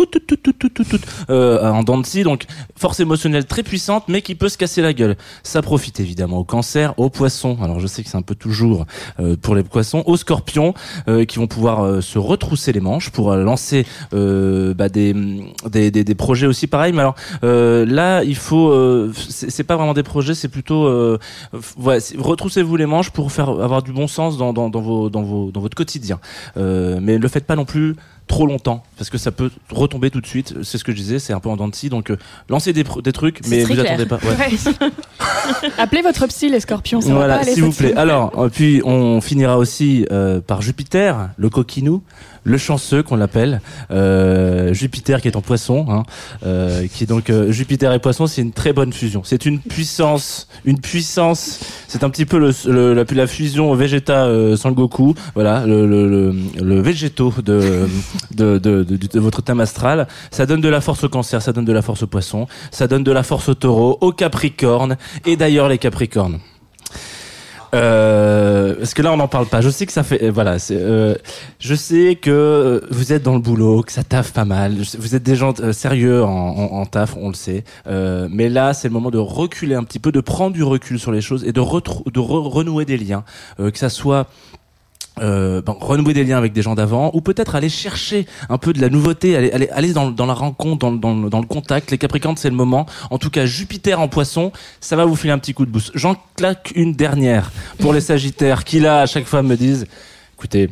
euh, en dents donc force émotionnelle très puissante, mais qui peut se casser la gueule. Ça profite évidemment au cancer, aux poissons. Alors je sais que c'est un peu toujours euh, pour les poissons, aux scorpions euh, qui vont pouvoir se retrousser les manches pour lancer bah, des, projets aussi pareils. Mais alors là, il faut, c'est pas vraiment des projets, c'est plutôt, voilà, retroussez-vous les manches pour faire avoir du bon sens dans dans, votre quotidien. Mais ne le faites pas non plus trop longtemps parce que ça peut retomber tout de suite. C'est ce que je disais, c'est un peu en dents de scie. Donc euh, lancez des, des trucs, mais vous clair. attendez pas. ouais. Appelez votre psy, les scorpions, ça Voilà, s'il vous plaît. Alors, euh, puis on finira aussi euh, par Jupiter, le coquinou, le chanceux qu'on l'appelle. Euh, Jupiter qui est en poisson, hein, euh, qui est donc euh, Jupiter et poisson, c'est une très bonne fusion. C'est une puissance, une puissance. C'est un petit peu le, le- la, la fusion Vegeta euh, Sangoku. Voilà, le, le, le, le végétaux de de, votre thème astral. Ça donne de la force au cancer, ça donne de la force au poisson, ça donne de la force au taureau, au capricorne, et d'ailleurs les capricornes. Euh, parce que là on n'en parle pas. Je sais que ça fait, euh, voilà, euh, je sais que euh, vous êtes dans le boulot, que ça taffe pas mal. Vous êtes des gens sérieux en, taf, on le sait. Mais là, c'est le moment de reculer un petit peu, de prendre du recul sur les choses et de, renouer des liens, que ça soit euh, bon, renouer des liens avec des gens d'avant, ou peut-être aller chercher un peu de la nouveauté, aller, aller, aller dans, la rencontre, dans le contact. Les Capricornes, c'est le moment. En tout cas, Jupiter en Poisson, ça va vous filer un petit coup de boost. J'en claque une dernière pour les Sagittaires, qui là à chaque fois me disent, écoutez.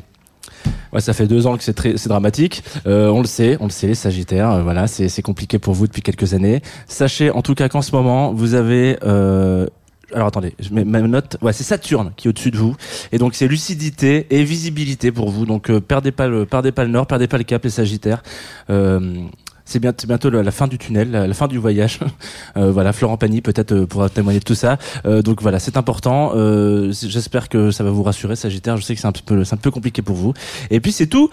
Ouais, ça fait deux ans que c'est très, c'est dramatique. Euh, on le sait, on le sait, les Sagittaires. euh, voilà, c'est, c'est compliqué pour vous depuis quelques années. Sachez, en tout cas, qu'en ce moment, vous avez euh, alors attendez, je mets ma note. Ouais, c'est Saturne qui est au-dessus de vous, et donc c'est lucidité et visibilité pour vous. Donc euh, perdez pas le, perdez pas le nord, perdez pas le cap, les Sagittaires. Euh, c'est bientôt, bientôt la, fin du tunnel, la, fin du voyage. Euh, voilà, Florent Pagny peut-être euh, pourra témoigner de tout ça. Euh, donc voilà, c'est important. J'espère que ça va vous rassurer, Sagittaire. Je sais que c'est un peu, peu compliqué pour vous. Et puis c'est tout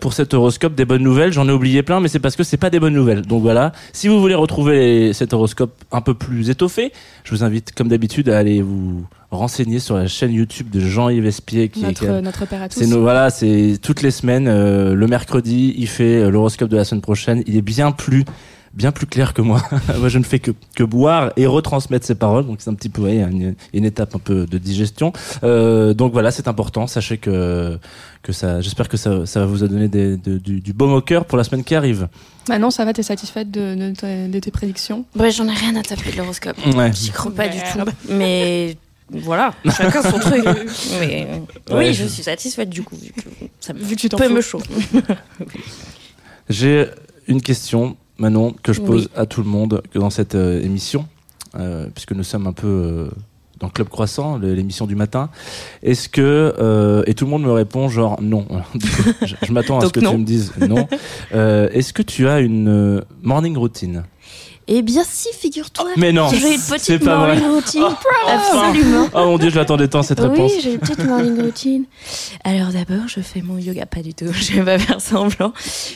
pour cet horoscope des bonnes nouvelles. J'en ai oublié plein, mais c'est parce que c'est pas des bonnes nouvelles. Donc voilà, si vous voulez retrouver cet horoscope un peu plus étoffé, je vous invite comme d'habitude à aller vous renseigner sur la chaîne YouTube de Jean-Yves Espier qui est Notre, notre père à tous. c'est nos, voilà, c'est toutes les semaines. euh, le mercredi, il fait euh, l'horoscope de la semaine prochaine. Il est bien plus, bien plus clair que moi. moi, je ne fais que, que boire et retransmettre ses paroles. Donc c'est un petit peu ouais, une, une étape un peu de digestion. Euh, donc voilà, c'est important. Sachez que que ça, j'espère que ça, ça va vous donner des, de- du, du baume au cœur pour la semaine qui arrive. Maintenant, ça va, t'es satisfaite de, de, tes- de tes prédictions? Ouais, j'en ai rien à taper de l'horoscope. Ouais. J'y crois pas du tout. Mais voilà, chacun son truc. Mais Ouais, oui, je- je suis satisfaite du coup, vu que ça me Vu que tu t'en peu fous. me chaud. J'ai une question, Manon, que je pose Oui. à tout le monde que dans cette euh, émission, euh, puisque nous sommes un peu euh, dans Club Croissant, l'émission du matin. Est-ce que euh, et tout le monde me répond genre non. Je je m'attends à ce que non. tu me dises non. Euh, Est-ce que tu as une euh, morning routine? Eh bien si, figure-toi. Mais non, J'ai une c'est petite pas vrai. morning routine. enfin. Absolument. Oh mon dieu, je l'attendais tant cette réponse. Oui, j'ai une petite morning routine. Alors d'abord, je fais mon yoga, pas du tout. Je vais pas faire semblant.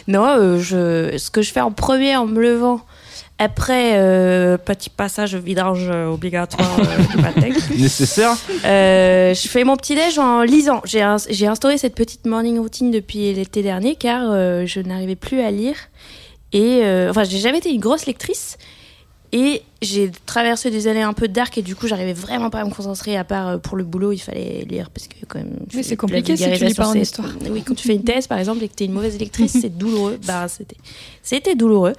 Non, euh, je, ce que je fais en premier en me levant. Après, euh, petit passage vidange euh, obligatoire euh, du matin. Nécessaire Euh, je fais mon petit déj en lisant. J'ai ins- j'ai instauré cette petite morning routine depuis l'été dernier car je n'arrivais plus à lire et euh, enfin j'ai jamais été une grosse lectrice et j'ai traversé des années un peu dark et du coup j'arrivais vraiment pas à me concentrer à part euh, pour le boulot il fallait lire parce que quand même Oui, c'est compliqué si tu lis pas en histoire. oui quand tu fais une thèse par exemple et que tu es une mauvaise lectrice c'est douloureux bah c'était c'était douloureux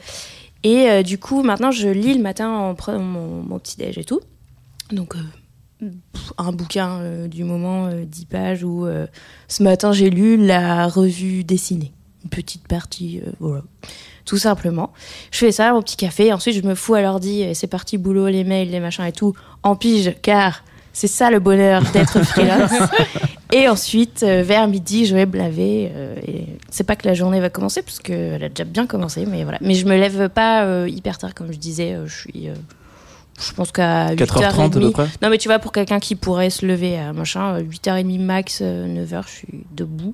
et euh, du coup maintenant je lis le matin en prenant mon, mon petit déj et tout donc euh, un bouquin euh, du moment, euh, 10 pages, où ce matin j'ai lu la revue dessinée. Une petite partie, voilà. Tout simplement. Je fais ça, mon petit café, et ensuite je me fous à l'ordi, et c'est parti, boulot, les mails, les machins et tout, en pige, car c'est ça le bonheur d'être freelance. et ensuite, euh, vers midi, je vais me laver. euh, et c'est pas que la journée va commencer, parce qu'elle a déjà bien commencé, mais voilà. Mais je me lève pas euh, hyper tard, comme je disais, euh, je suis. euh, je pense qu'à 4h30 à 8h30, peu près non, mais tu vois, pour quelqu'un qui pourrait se lever à machin, euh, 8h30 max, euh, 9h, je suis debout.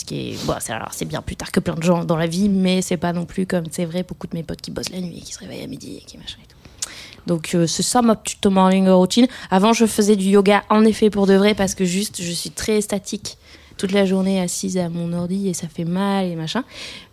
Ce qui est. Bon, c'est, alors, c'est bien plus tard que plein de gens dans la vie, mais c'est pas non plus comme. C'est vrai, beaucoup de mes potes qui bossent la nuit et qui se réveillent à midi et qui machin et tout. Donc, euh, c'est ça ma petite morning routine. Avant, je faisais du yoga, en effet, pour de vrai, parce que juste, je suis très statique. Toute la journée assise à mon ordi et ça fait mal et machin.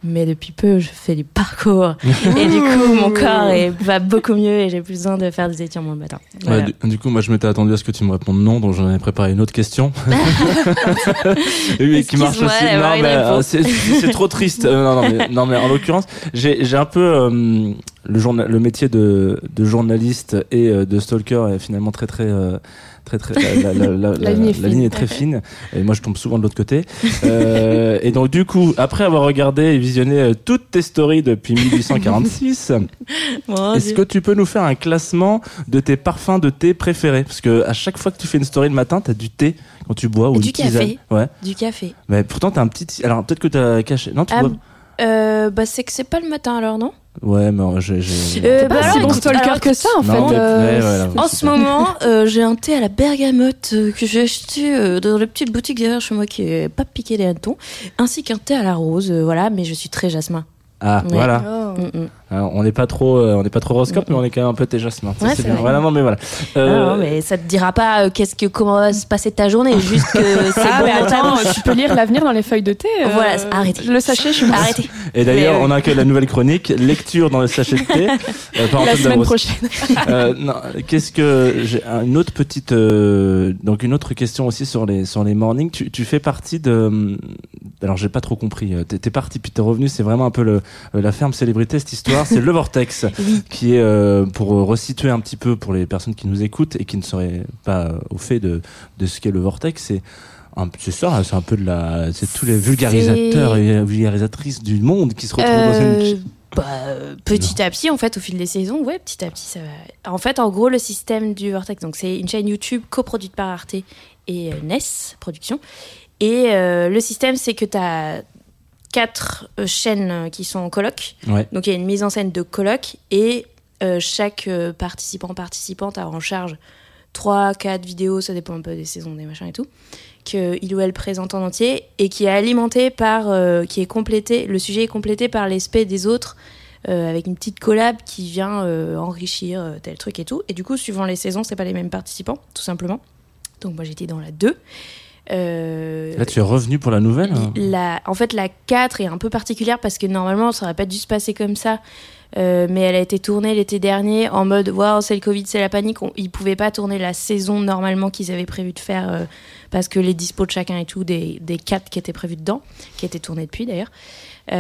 Mais depuis peu, je fais du parcours et du coup, mon corps est, va beaucoup mieux et j'ai plus besoin de faire des étirements le matin. Voilà. Ouais, du, du coup, moi, je m'étais attendu à ce que tu me répondes non, donc j'en ai préparé une autre question. oui, qui marche aussi. Non, mais euh, c'est c'est trop triste. Euh, non, non, mais, non, mais en l'occurrence, j'ai j'ai un peu euh, le, journa- le métier de, de journaliste et euh, de stalker est finalement très très euh, très très la, la- la- la- ligne est la ligne est très fine et moi je tombe souvent de l'autre côté Euh, et donc du coup après avoir regardé et visionné euh, toutes tes stories depuis 1846 Mon est-ce que tu peux nous faire un classement de tes parfums de thé préférés? Parce que à chaque fois que tu fais une story le matin, t'as du thé quand tu bois ou une du tisane. café. Ouais. Du café. Mais pourtant t'as un petit. Alors peut-être que t'as caché. Non, tu Ah, bois. Euh, bah, c'est que c'est pas le matin alors, non? Ouais, mais euh, j'ai. Euh, T'es bah si bon stalker alors, que ça, en Non, fait. euh, ouais, ouais, là, En ce moment, euh, j'ai un thé à la bergamote euh, que j'ai acheté euh, dans la petite boutique derrière chez moi qui est pas piqué des hannetons, ainsi qu'un thé à la rose, euh, voilà, mais je suis très jasmin. Ah, Ouais. voilà. Oh. Mm, mm. Alors, on n'est pas trop, euh, on n'est pas trop horoscope, mais on est quand même un peu jasmins. Ça, Ouais, c'est bien. vrai. Voilà, non, mais voilà. Ah, Euh, non, mais ça te dira pas euh, qu'est-ce que comment va se passer ta journée, juste que c'est Ah, bon mais attends, tu peux lire l'avenir dans les feuilles de thé. Voilà, arrêtez. Le sachet, je suis Arrêtez. Et d'ailleurs, on accueille la nouvelle chronique, lecture dans le sachet de thé. La semaine prochaine. Non, qu'est-ce que j'ai un- une autre petite donc une autre question aussi sur les sur les mornings. Tu, tu fais partie de alors j'ai pas trop compris. T'es parti puis t'es revenu. C'est vraiment un peu le la ferme célébrité cette histoire. C'est le Vortex qui est euh, pour resituer un petit peu pour les personnes qui nous écoutent et qui ne seraient pas euh, au fait de de ce qu'est le Vortex. C'est c'est ça, c'est un peu de la, c'est tous les vulgarisateurs et vulgarisatrices du monde qui se retrouvent dans une. bah, euh, petit à petit, en fait, au fil des saisons, ouais, petit à petit, ça va. En fait, en gros, le système du Vortex, donc c'est une chaîne YouTube coproduite par Arte et NES Productions. Et euh, le système, c'est que tu as quatre euh, chaînes euh, qui sont en. Ouais. Donc il y a une mise en scène de coloc et euh, chaque participant, participante a en charge 3, 4 vidéos, ça dépend un peu des saisons, des machins et tout, qu'il ou elle présente en entier et qui est alimenté par, euh, qui est complété, le sujet est complété par l'aspect des autres euh, avec une petite collab qui vient enrichir tel truc et tout. Et du coup, suivant les saisons, c'est pas les mêmes participants, tout simplement. Donc moi j'étais dans la 2. Euh, Là, tu es revenu pour la nouvelle. hein la, en fait, la 4 est un peu particulière parce que normalement, ça aurait pas dû se passer comme ça. Euh, mais elle a été tournée l'été dernier en mode waouh, c'est le Covid, c'est la panique. On- ils pouvaient pas tourner la saison normalement qu'ils avaient prévu de faire euh, parce que les dispos de chacun et tout, des, des 4 qui étaient prévus dedans, qui étaient tournés depuis d'ailleurs.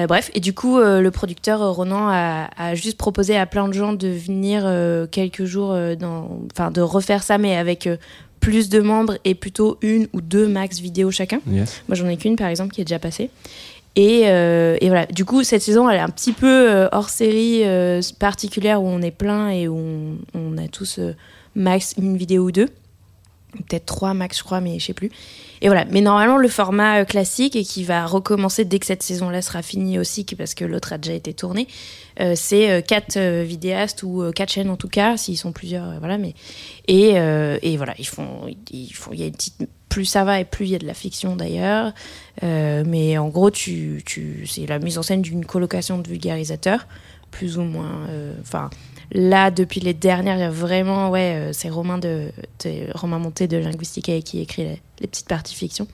Bref, et du coup, le producteur Ronan a, a juste proposé à plein de gens de venir quelques jours, enfin de refaire ça, mais avec plus de membres et plutôt une ou deux max vidéos chacun. Yes. Moi, j'en ai qu'une, par exemple, qui est déjà passée. Et, euh, et voilà, du coup, cette saison, elle est un petit peu euh, hors série euh, particulière où on est plein et où on, on a tous euh, max une vidéo ou deux. Peut-être trois max, je crois, mais je sais plus. Et voilà. Mais normalement, le format euh, classique et qui va recommencer dès que cette saison-là sera finie aussi, parce que l'autre a déjà été tourné, euh, c'est euh, quatre euh, vidéastes ou quatre chaînes en tout cas, s'ils sont plusieurs, voilà. Mais et, et voilà, ils font, ils font, il y a une petite, plus ça va et plus il y a de la fiction d'ailleurs. Mais en gros, tu, tu, c'est la mise en scène d'une colocation de vulgarisateurs, plus ou moins. Enfin, là, depuis les dernières, il y a vraiment, ouais, euh, c'est Romain de, de- Romain Monté de Linguistica qui écrit les petites parties fiction.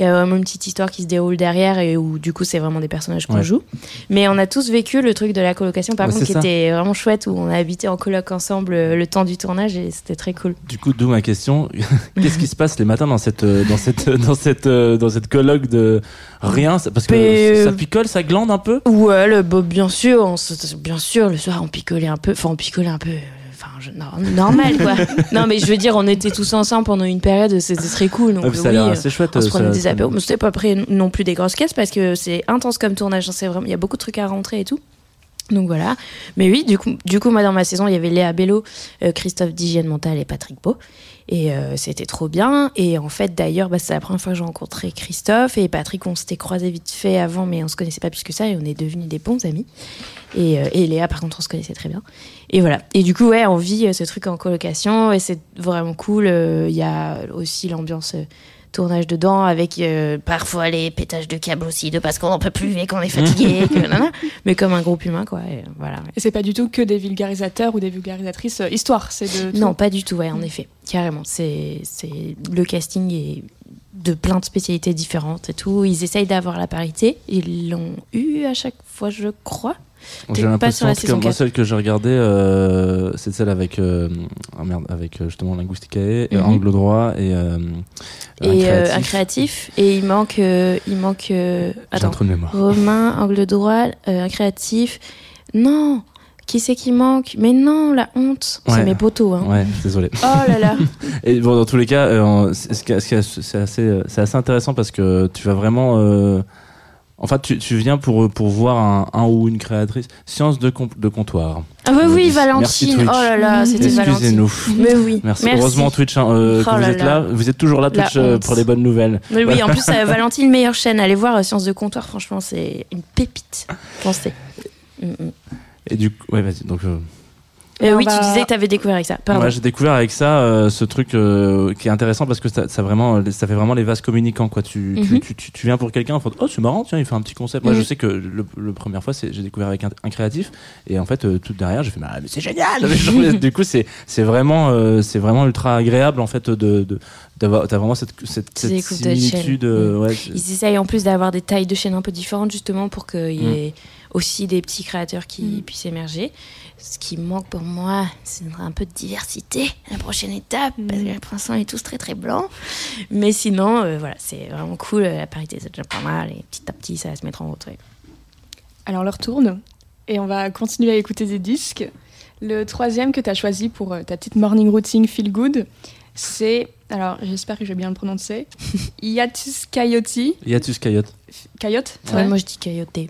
Il y a vraiment une petite histoire qui se déroule derrière et où du coup c'est vraiment des personnages qu'on Ouais. joue. Mais on a tous vécu le truc de la colocation par Ouais, contre qui ça. était vraiment chouette où on a habité en coloc ensemble euh, le temps du tournage et c'était très cool. Du coup, d'où ma question. Qu'est-ce qui se passe les matins dans cette, euh, dans cette, dans cette, euh, dans cette colloque de rien? Ça- Parce que Mais, ça picole, ça glande un peu? Ouais, le, bah, bien sûr, on se- bien sûr, le soir on picolait un peu, enfin on picolait un peu, enfin je- non, normal quoi. non mais je veux dire, on était tous ensemble pendant une période, c'était très cool. Donc Ouais, puis ça a oui, l'air euh, assez chouette. on se euh, prenait des apéros, mais c'était pas près non plus des grosses caisses parce que c'est intense comme tournage, hein, c'est vraiment, il y a beaucoup de trucs à rentrer et tout. Donc voilà. Mais oui, du coup, du coup, moi dans ma saison, il y avait Léa Bello, euh, Christophe d'Hygiène Mentale et Patrick Beau. Et euh, c'était trop bien. Et en fait, d'ailleurs, bah, c'est la première fois que j'ai rencontré Christophe et Patrick. On s'était croisés vite fait avant, mais on se connaissait pas plus que ça. Et on est devenus des bons amis. Et, euh, et Léa, par contre, on se connaissait très bien. Et voilà. Et du coup, ouais, on vit euh, ce truc en colocation et c'est vraiment cool. Euh, Il y a aussi l'ambiance euh, tournage dedans avec euh, parfois les pétages de câbles aussi, de parce qu'on n'en peut plus et qu'on est fatigué. que nanana. mais comme un groupe humain, quoi. Et voilà. Et c'est pas du tout que des vulgarisateurs ou des vulgarisatrices euh, histoire, c'est de. tout. Non, pas du tout, ouais, en effet. Carrément. C'est, c'est... Le casting est de plein de spécialités différentes et tout. Ils essayent d'avoir la parité. Ils l'ont eu à chaque fois, je crois. J'ai T'es pas sur l'impression la que saison moi, 4. celle que j'ai regardée, euh, c'est celle avec, euh, ah merde, avec euh, justement Linguisticae, et Mhm. Angle droit et, euh, Et créatif. un créatif. Et il manque. il manque J'ai un attends. trou de mémoire. Romain, angle droit, un créatif. Non Qui c'est qui manque? Mais non, la honte Ouais. C'est mes potos. Hein. Ouais, désolé. Oh là là Et bon, dans tous les cas, euh, c'est assez, assez intéressant parce que tu vas vraiment. euh, en fait, tu, tu viens pour, pour voir un, un ou une créatrice. Science de, com- de comptoir. Ah bah oui, Merci Valentine. Oh là là, c'était Valentine. Excusez-nous. Mais oui, Merci. Heureusement Twitch, hein, euh, que Oh vous là êtes là. là. Vous êtes toujours là Twitch euh, pour les bonnes nouvelles. Mais oui, en plus, euh, Valentine, meilleure chaîne. Allez voir euh, Sciences de comptoir, franchement, c'est une pépite. Pensez. Mm, mm. Et du coup, ouais, vas-y. Donc, euh, oui, va- tu disais que tu avais découvert avec ça. Pardon. moi, j'ai découvert avec ça euh, ce truc euh, qui est intéressant parce que ça, ça vraiment, ça fait vraiment les vases communicants, quoi. Tu, tu, Mhm. tu, tu, tu viens pour quelqu'un, en fait, oh, c'est marrant, tiens, il fait un petit concept. Moi, Mhm. je sais que le, le première fois, c'est, j'ai découvert avec un, un créatif, et en fait, euh, tout derrière, j'ai fait, bah, mais c'est génial. Du coup, c'est, c'est vraiment, euh, c'est vraiment ultra agréable, en fait, de, de d'avoir, t'as vraiment cette, cette, similitude. ouais, c'est- Ils essayent en plus d'avoir des tailles de chaînes un peu différentes, justement, pour qu'il y Mm. Aussi des petits créateurs qui Mm. puissent émerger. Ce qui manque pour moi, c'est un peu de diversité, la prochaine étape, parce que pour l'instant, on est tous très très blancs. Mais sinon, euh, voilà, c'est vraiment cool. La parité, c'est déjà pas mal. Et petit à petit, ça va se mettre en route. ouais. Alors, l'heure tourne et on va continuer à écouter des disques. Le troisième que tu as choisi pour euh, ta petite morning routine feel good, c'est. Alors, j'espère que je vais bien le prononcer. Yatus Coyote. Yatus Coyote. Coyote Ouais, moi, je dis coyote. Ouais,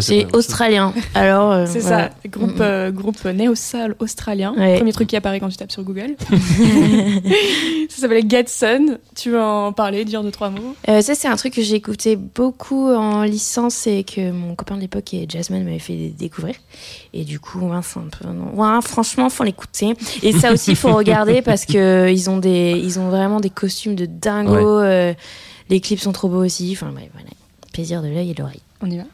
c'est, australien. Alors, euh, C'est voilà. ça, groupe, Mm, euh, groupe néo-soul australien. Ouais. Premier truc qui apparaît quand tu tapes sur Google. ça s'appelle Get Sun. Tu veux en parler, dire deux, trois mots? Euh, ça, c'est un truc que j'ai écouté beaucoup en licence et que mon copain de l'époque, et Jasmine, m'avait fait découvrir. Et du coup, ouais, c'est un peu. non. Ouais, franchement, faut l'écouter. Et ça aussi, il faut regarder parce que ils ont, des, ils ont vraiment des costumes de dingo. euh, les clips sont trop beaux aussi. Enfin, bref, voilà. Plaisir de l'œil et de l'oreille. On y va?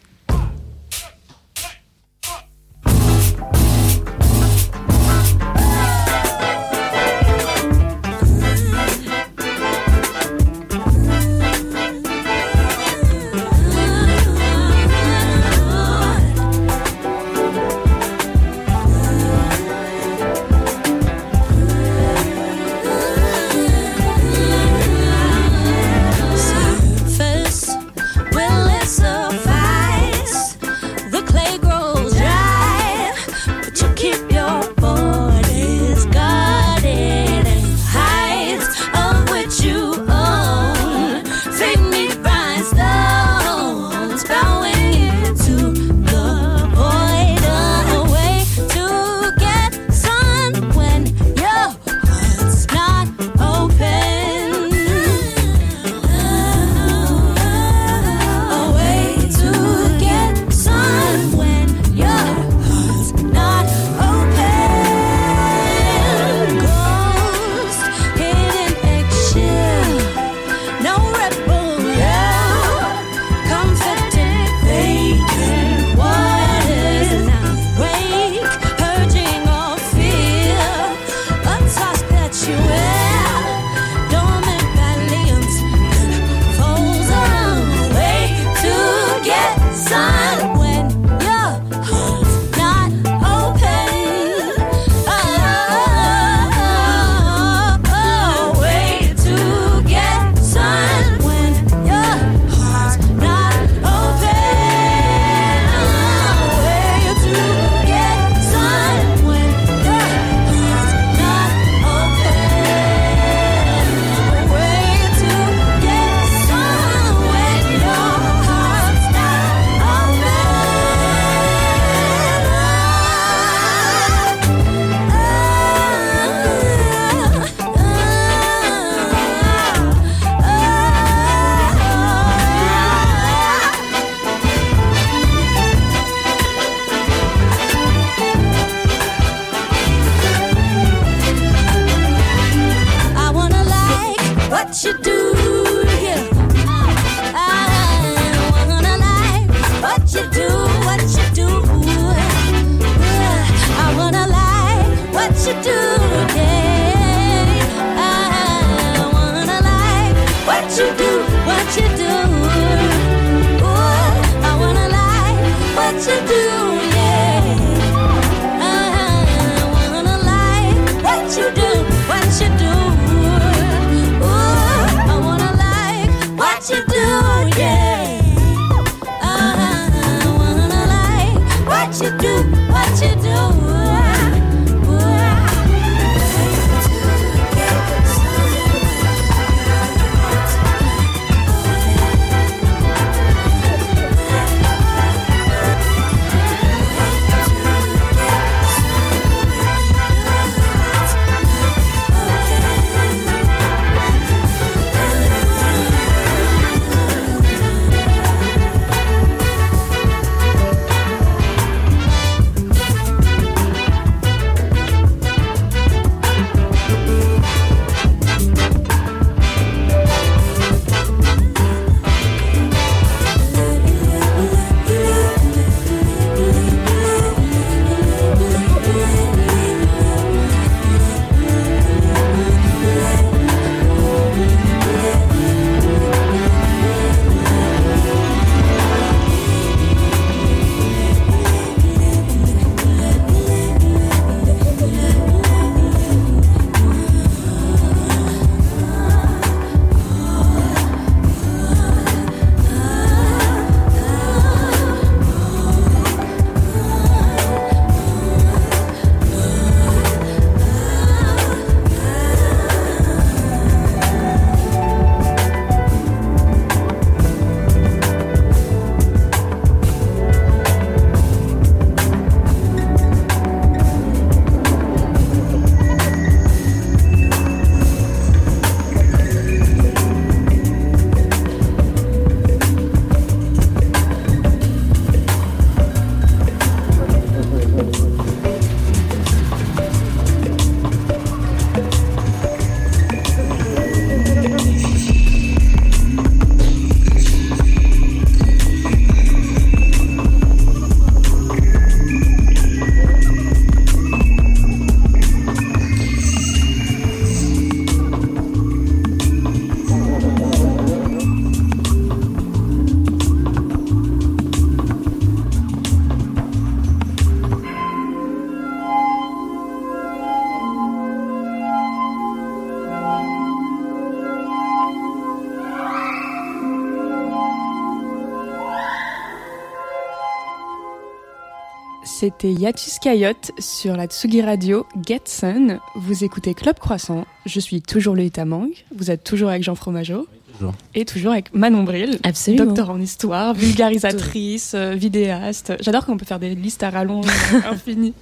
C'était Yatus Coyote sur la Tsugi Radio Get Sun. Vous écoutez Club Croissant. Je suis toujours Lolita Mang. Vous êtes toujours avec Jean Fromageau. toujours. Et toujours avec Manon Bril. Absolument. Docteur en histoire, vulgarisatrice, euh, vidéaste. J'adore qu'on peut faire des listes à rallonge infinies.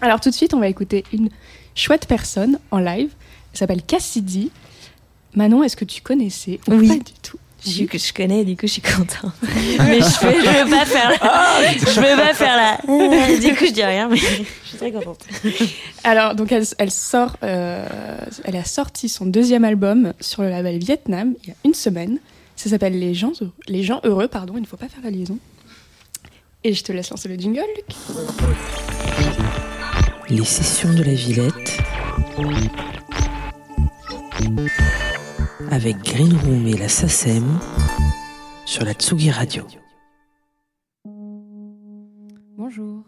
Alors tout de suite, on va écouter une chouette personne en live. Elle s'appelle Cassidy. Manon, est-ce que tu connaissais ou Oui. pas du tout? Je, que je connais, du coup, je suis contente. mais je fais, je veux pas faire la, je veux pas faire la, du coup, je dis rien, mais je suis très contente. Alors, donc elle, elle sort, euh, elle a sorti son deuxième album sur le label Vietnam il y a une semaine. Ça s'appelle Les gens, les gens heureux, pardon. Il ne faut pas faire la liaison. Et je te laisse lancer le jingle, Luc. Les sessions de la Villette avec Green Room et la SACEM sur la Tsugi Radio. Bonjour.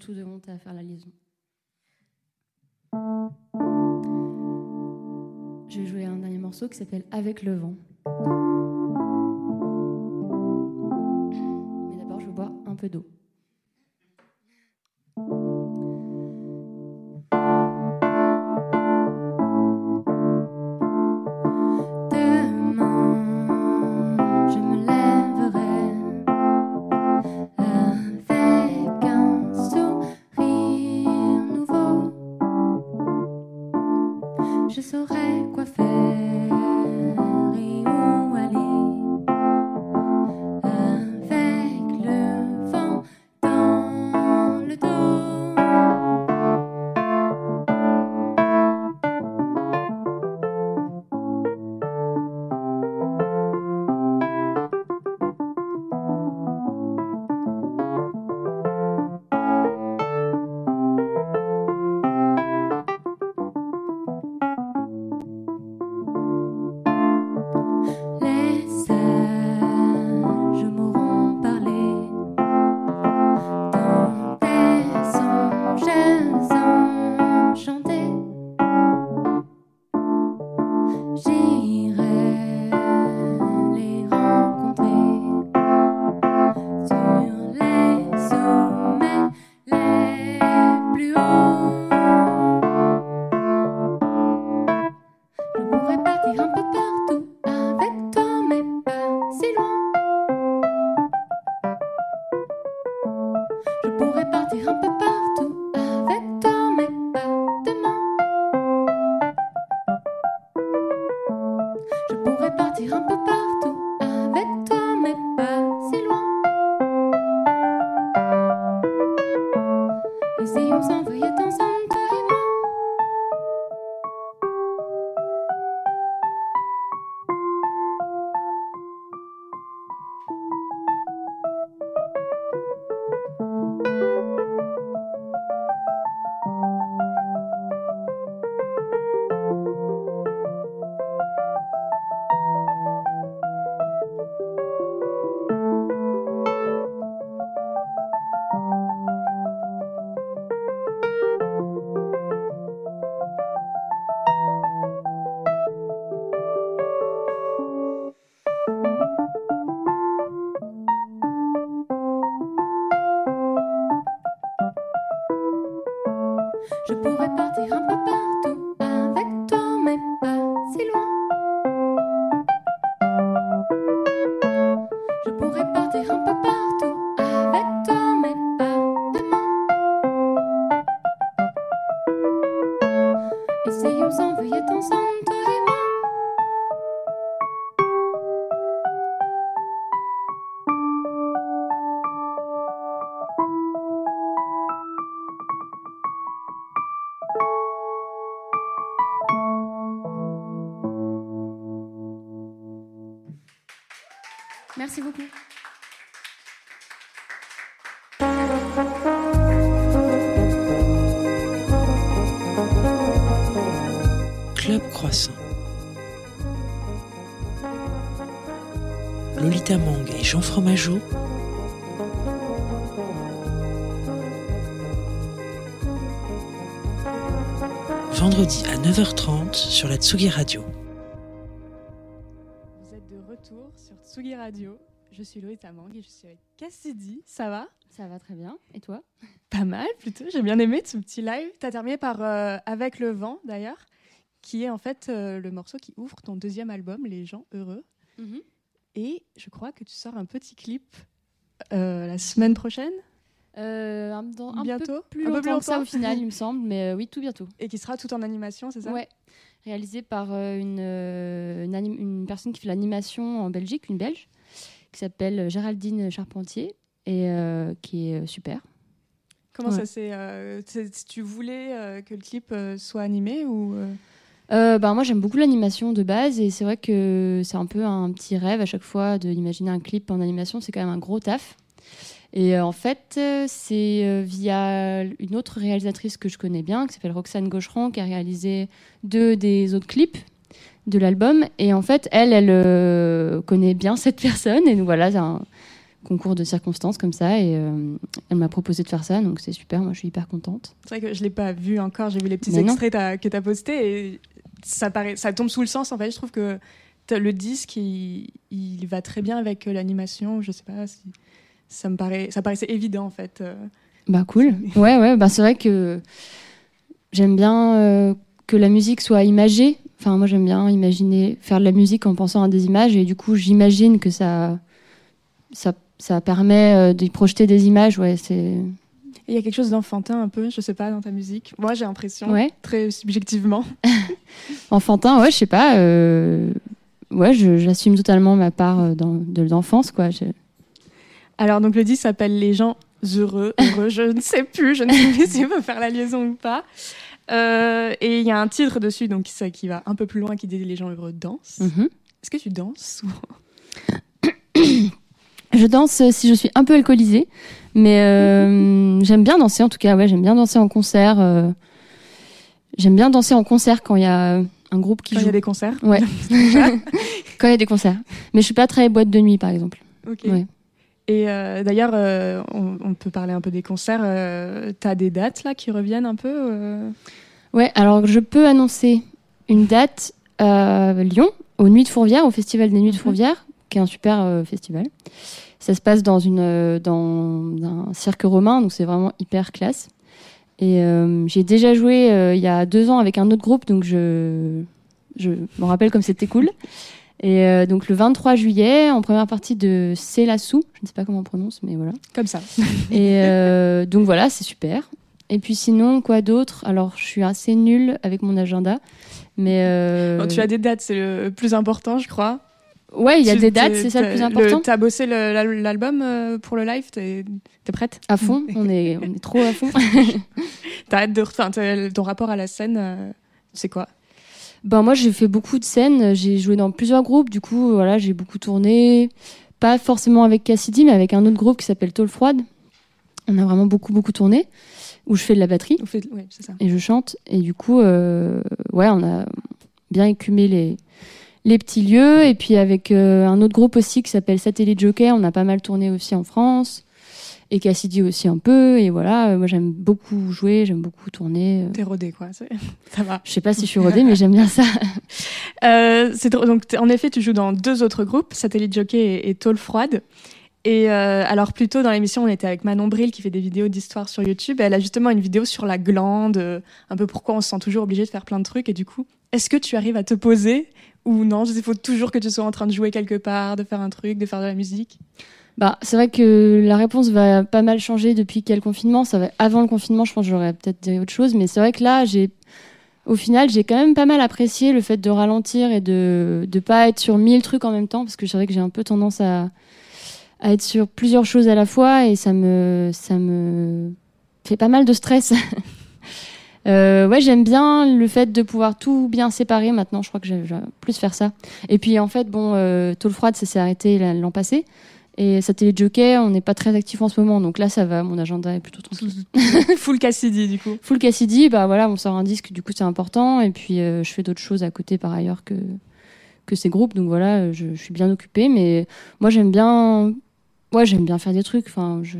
Tout de honte à faire la liaison. Je vais jouer un dernier morceau qui s'appelle Avec le vent. Mais d'abord, je boire un peu d'eau. Jean Fromageau vendredi à 9h30 sur la Tsugi Radio. Vous êtes de retour sur Tsugi Radio. Je suis Loïta Tamang et je suis avec Cassidy. Ça va? Ça va très bien. Et toi? Pas mal plutôt. J'ai bien aimé ce petit live. Tu as terminé par euh, Avec le vent d'ailleurs, qui est en fait euh, le morceau qui ouvre ton deuxième album, Les gens heureux. Et je crois que tu sors un petit clip euh, la semaine prochaine Euh, un, dans, un Bientôt peu plus Un peu longtemps plus que ça longtemps au final, il me semble, mais euh, oui, tout bientôt. et qui sera tout en animation, c'est ça? Ouais, réalisé par euh, une, une, personne qui fait l'animation en Belgique, une Belge, qui s'appelle Géraldine Charpentier, et qui est super. Comment Ouais. ça s'est. c'est- tu voulais que le clip soit animé ou euh, bah, moi, j'aime beaucoup l'animation de base, et c'est vrai que c'est un peu un petit rêve à chaque fois d'imaginer un clip en animation, c'est quand même un gros taf. Et euh, en fait, euh, c'est euh, via une autre réalisatrice que je connais bien, qui s'appelle Roxane Gaucheron, qui a réalisé deux des autres clips de l'album. Et en fait, elle, elle connaît bien cette personne. Et donc voilà, concours de circonstances comme ça. Et euh, elle m'a proposé de faire ça, donc c'est super. Moi, je suis hyper contente. C'est vrai que je l'ai pas vu encore. J'ai vu les petits Mais extraits que tu as postés et ça, paraît, ça tombe sous le sens. En fait, je trouve que le disque, il, il va très bien avec euh, l'animation. Je sais pas si ça me paraît, ça paraissait évident en fait. euh. Bah cool. Ouais, ouais. Bah c'est vrai que j'aime bien euh, que la musique soit imagée. Enfin, moi, j'aime bien imaginer faire de la musique en pensant à des images, et du coup, j'imagine que ça, ça, ça permet euh, d'y projeter des images. Ouais, c'est. Il y a quelque chose d'enfantin un peu, je sais pas, dans ta musique. Moi, j'ai l'impression, Ouais. très subjectivement. Enfantin, ouais, je sais pas. euh, Ouais, j'assume totalement ma part euh, dans- de l'enfance, quoi. Je- Alors, donc, le disque s'appelle Les gens heureux, heureux, je ne sais plus, je ne sais plus si on peut faire la liaison ou pas. Euh, et il y a un titre dessus, donc ça, qui va un peu plus loin, qui dit Les gens heureux dansent. Mhm. Est-ce que tu danses Je danse si je suis un peu alcoolisée, mais euh, j'aime bien danser en tout cas. Ouais, j'aime bien danser en concert. euh, J'aime bien danser en concert quand il y a un groupe qui quand il y joue. a des concerts Ouais. quand il y a des concerts. Mais je suis pas très boîte de nuit, par exemple. Ok. Ouais. Et euh, d'ailleurs, on, on peut parler un peu des concerts. Euh, T'as des dates là qui reviennent un peu Ouais, alors je peux annoncer une date à Lyon, aux Nuits de Fourvière, au Festival des Nuits de Mhm. Fourvière, qui est un super euh, festival. Ça se passe dans, une, euh, dans un cirque romain, donc c'est vraiment hyper classe. Et euh, j'ai déjà joué il y a deux ans avec un autre groupe, donc je, je me rappelle comme c'était cool. Et donc le 23 juillet, en première partie de C'est la Sou, je ne sais pas comment on prononce, mais voilà. Comme ça. Et donc voilà, c'est super. Et puis sinon, quoi d'autre? Alors, je suis assez nulle avec mon agenda. Mais. euh, Bon, tu as des dates, c'est le plus important, je crois. Ouais, il y a Tu- des dates, t'es- c'est ça le plus important. T'as bossé l'album euh, pour le live T'es t'es prête À fond, on est, on est trop à fond. T'as hâte de. Enfin, ton rapport à la scène, euh, c'est quoi? Ben, moi, j'ai fait beaucoup de scènes. J'ai joué dans plusieurs groupes. Du coup, voilà, j'ai beaucoup tourné. Pas forcément avec Cassidy, mais avec un autre groupe qui s'appelle Tôle Froide. On a vraiment beaucoup, beaucoup tourné. Où je fais de la batterie. Oui, c'est ça. et je chante. Et du coup, euh, ouais, on a bien écumé les, les petits lieux. Et puis avec euh, un autre groupe aussi qui s'appelle Satellite Joker, on a pas mal tourné aussi en France. Et Cassidy aussi un peu. Et voilà, euh, moi j'aime beaucoup jouer, j'aime beaucoup tourner. euh. T'es rodé, quoi. Ça va. Je sais pas si je suis rodée, mais j'aime bien ça. Euh, donc, en effet, tu joues dans deux autres groupes, Satellite Jockey et, et Tôle Froide. Et euh, alors, plus tôt dans l'émission, on était avec Manon Bril qui fait des vidéos d'histoire sur YouTube. Elle a justement une vidéo sur la glande, un peu pourquoi on se sent toujours obligé de faire plein de trucs. Et du coup, est-ce que tu arrives à te poser ou non Il faut toujours que tu sois en train de jouer quelque part, de faire un truc, de faire de la musique. Bah, c'est vrai que la réponse va pas mal changer depuis quel confinement. Ça va avant le confinement, je pense que j'aurais peut-être dit autre chose, mais c'est vrai que là, au final, j'ai quand même pas mal apprécié le fait de ralentir et de de pas être sur mille trucs en même temps parce que c'est vrai que j'ai un peu tendance à à être sur plusieurs choses à la fois et ça me ça me fait pas mal de stress. Euh, ouais, j'aime bien le fait de pouvoir tout bien séparer. Maintenant, je crois que je vais plus faire ça. Et puis, en fait, bon, euh, Tôle Froide, ça s'est arrêté l'an passé. Et Satellite Jockey, on n'est pas très actif en ce moment, donc là ça va, mon agenda est plutôt tranquille. Full Cassidy, du coup. Full Cassidy, bah voilà, on sort un disque, du coup c'est important, et puis euh, je fais d'autres choses à côté par ailleurs que, que ces groupes, donc voilà, je, je suis bien occupée, mais moi j'aime bien, ouais, j'aime bien faire des trucs, enfin, je...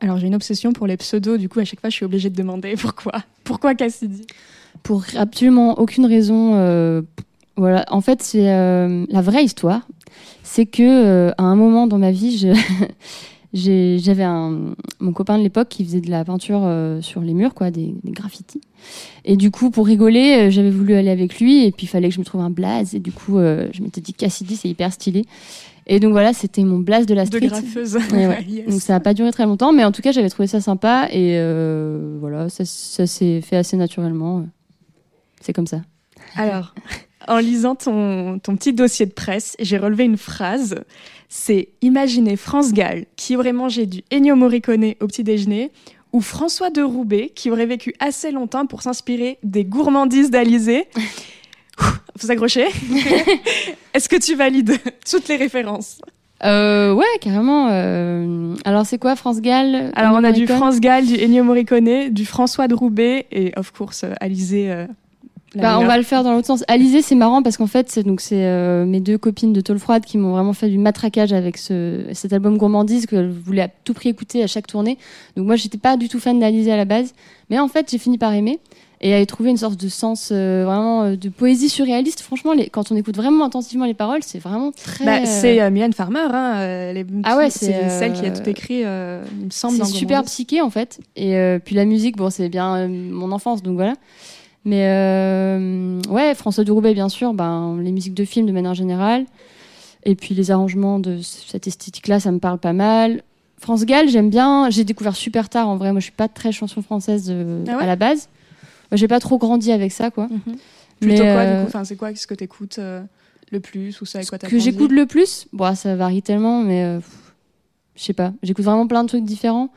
Alors, j'ai une obsession pour les pseudos. Du coup, à chaque fois, je suis obligée de demander pourquoi. Pourquoi Cassidy? Pour absolument aucune raison, euh, voilà, en fait c'est euh, la vraie histoire, c'est que euh, à un moment dans ma vie, j'avais mon copain de l'époque qui faisait de la peinture sur les murs, quoi, des, des graffitis. Et du coup, pour rigoler, j'avais voulu aller avec lui, et puis il fallait que je me trouve un blaze, et du coup, je m'étais dit Cassidy, c'est hyper stylé. Et donc voilà, c'était mon blaze de la De street. graffeuse. Ouais, ouais. Yes. Donc ça n'a pas duré très longtemps, mais en tout cas, j'avais trouvé ça sympa, et euh, voilà, ça, ça s'est fait assez naturellement. C'est comme ça. Alors, en lisant ton, ton petit dossier de presse, j'ai relevé une phrase. C'est Imaginez France Gall qui aurait mangé du Ennio Morricone au petit déjeuner ou François de Roubaix qui aurait vécu assez longtemps pour s'inspirer des gourmandises d'Alizé. Faut s'accrocher. Est-ce que tu valides toutes les références Euh, ouais, carrément. euh, Alors, c'est quoi, France Gall Alors, on a du France Gall, du Ennio Morricone, du François de Roubaix et, of course, euh, Alizé, euh, Bah, on va le faire dans l'autre sens. Alizé, c'est marrant parce qu'en fait, c'est donc c'est euh, mes deux copines de Tôle Froide qui m'ont vraiment fait du matraquage avec ce, cet album gourmandise que je voulais à tout prix écouter à chaque tournée. Donc moi, j'étais pas du tout fan d'Alizé à la base, mais en fait, j'ai fini par aimer et à y trouver une sorte de sens euh, vraiment euh, de poésie surréaliste. Franchement, les, quand on écoute vraiment intensivement les paroles, c'est vraiment très. Bah, euh, c'est euh, Mylène Farmer, hein, les- Ah ouais, c'est euh, celle qui a tout écrit, il me semble. C'est super psyché en fait. Et puis la musique, bon, c'est bien mon enfance, donc voilà. Mais ouais, François Duroubaix, bien sûr, ben, les musiques de films de manière générale. Et puis les arrangements de cette esthétique-là, ça me parle pas mal. France Gall, j'aime bien. J'ai découvert super tard en vrai. Moi, je suis pas très chanson française Ah ouais? à la base. J'ai pas trop grandi avec ça, quoi. Mhm. Plutôt Mais, quoi, euh, du coup? Enfin, c'est quoi? Ce que t'écoutes euh, le plus ou ça avec Ce quoi t'as que j'écoute le plus, bon, ça varie tellement, mais euh, je sais pas. J'écoute vraiment plein de trucs différents.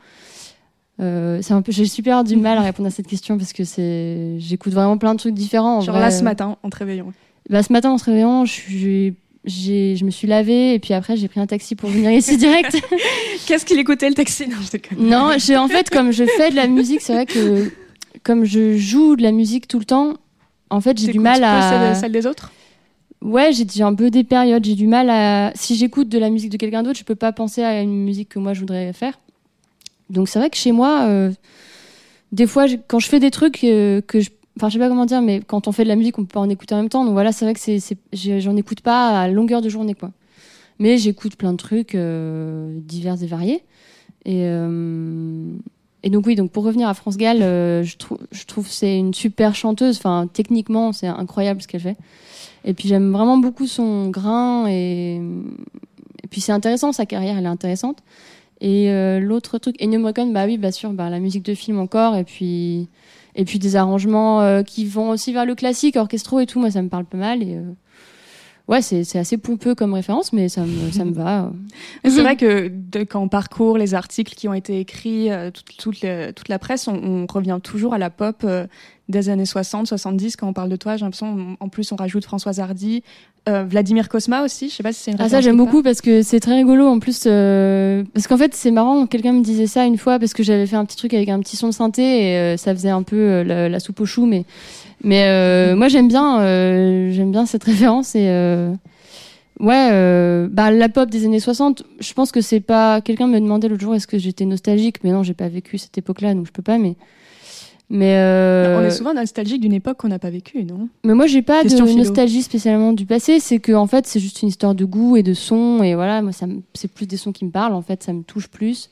Euh, c'est un peu, j'ai super du mal à répondre à cette question parce que c'est, j'écoute vraiment plein de trucs différents. en Genre vrai. là, ce matin, en te réveillant. Bah, ce matin en se réveillant, je me suis lavée et puis après j'ai pris un taxi pour venir ici direct. Qu'est-ce qu'il écoutait le taxi? Non, je déconne. non, j'ai, en fait, comme je fais de la musique, c'est vrai que comme je joue de la musique tout le temps, en fait, j'ai du mal à. celle, celle des autres? Ouais, j'ai un peu des périodes. J'ai du mal à. Si j'écoute de la musique de quelqu'un d'autre, je peux pas penser à une musique que moi je voudrais faire. Donc c'est vrai que chez moi, euh, des fois, quand je fais des trucs euh, que je. Enfin, je sais pas comment dire, mais quand on fait de la musique, on peut pas en écouter en même temps. Donc voilà, c'est vrai que j'en écoute pas à longueur de journée, quoi. Mais j'écoute plein de trucs euh, divers et variés. Et, et donc oui, donc pour revenir à France Gall, euh, je, trouve je trouve c'est une super chanteuse. Enfin, techniquement, c'est incroyable ce qu'elle fait. Et puis j'aime vraiment beaucoup son grain et, et puis c'est intéressant, sa carrière, elle est intéressante. Et euh, l'autre truc, Ennio Morricone, bah oui, bien sûr, bah, la musique de film encore, et puis, et puis des arrangements euh, qui vont aussi vers le classique, orchestraux et tout, moi ça me parle pas mal. Et, euh, ouais, c'est c'est assez pompeux comme référence, mais ça me, ça me va. C'est vrai que de- quand on parcourt les articles qui ont été écrits, euh, toute, toute, le- toute la presse, on, on revient toujours à la pop euh, des années 60, 70 quand on parle de toi. J'ai l'impression, en plus, on rajoute Françoise Hardy, euh, Vladimir Cosma aussi. Je sais pas si c'est une Ah ça j'aime beaucoup parce que c'est très rigolo en plus euh, parce qu'en fait c'est marrant quelqu'un me disait ça une fois parce que j'avais fait un petit truc avec un petit son de synthé et euh, ça faisait un peu euh, la, la soupe aux choux mais mais euh, moi j'aime bien euh, j'aime bien cette référence et euh, ouais euh, bah la pop des années 60 je pense que c'est pas quelqu'un me demandait l'autre jour est-ce que j'étais nostalgique mais non j'ai pas vécu cette époque-là donc je peux pas mais mais euh, On est souvent nostalgique d'une époque qu'on n'a pas vécue, non? mais moi, j'ai pas Question de philo. nostalgie spécialement du passé. C'est que, en fait, c'est juste une histoire de goût et de son. Et voilà, moi, ça me- c'est plus des sons qui me parlent. En fait, ça me touche plus.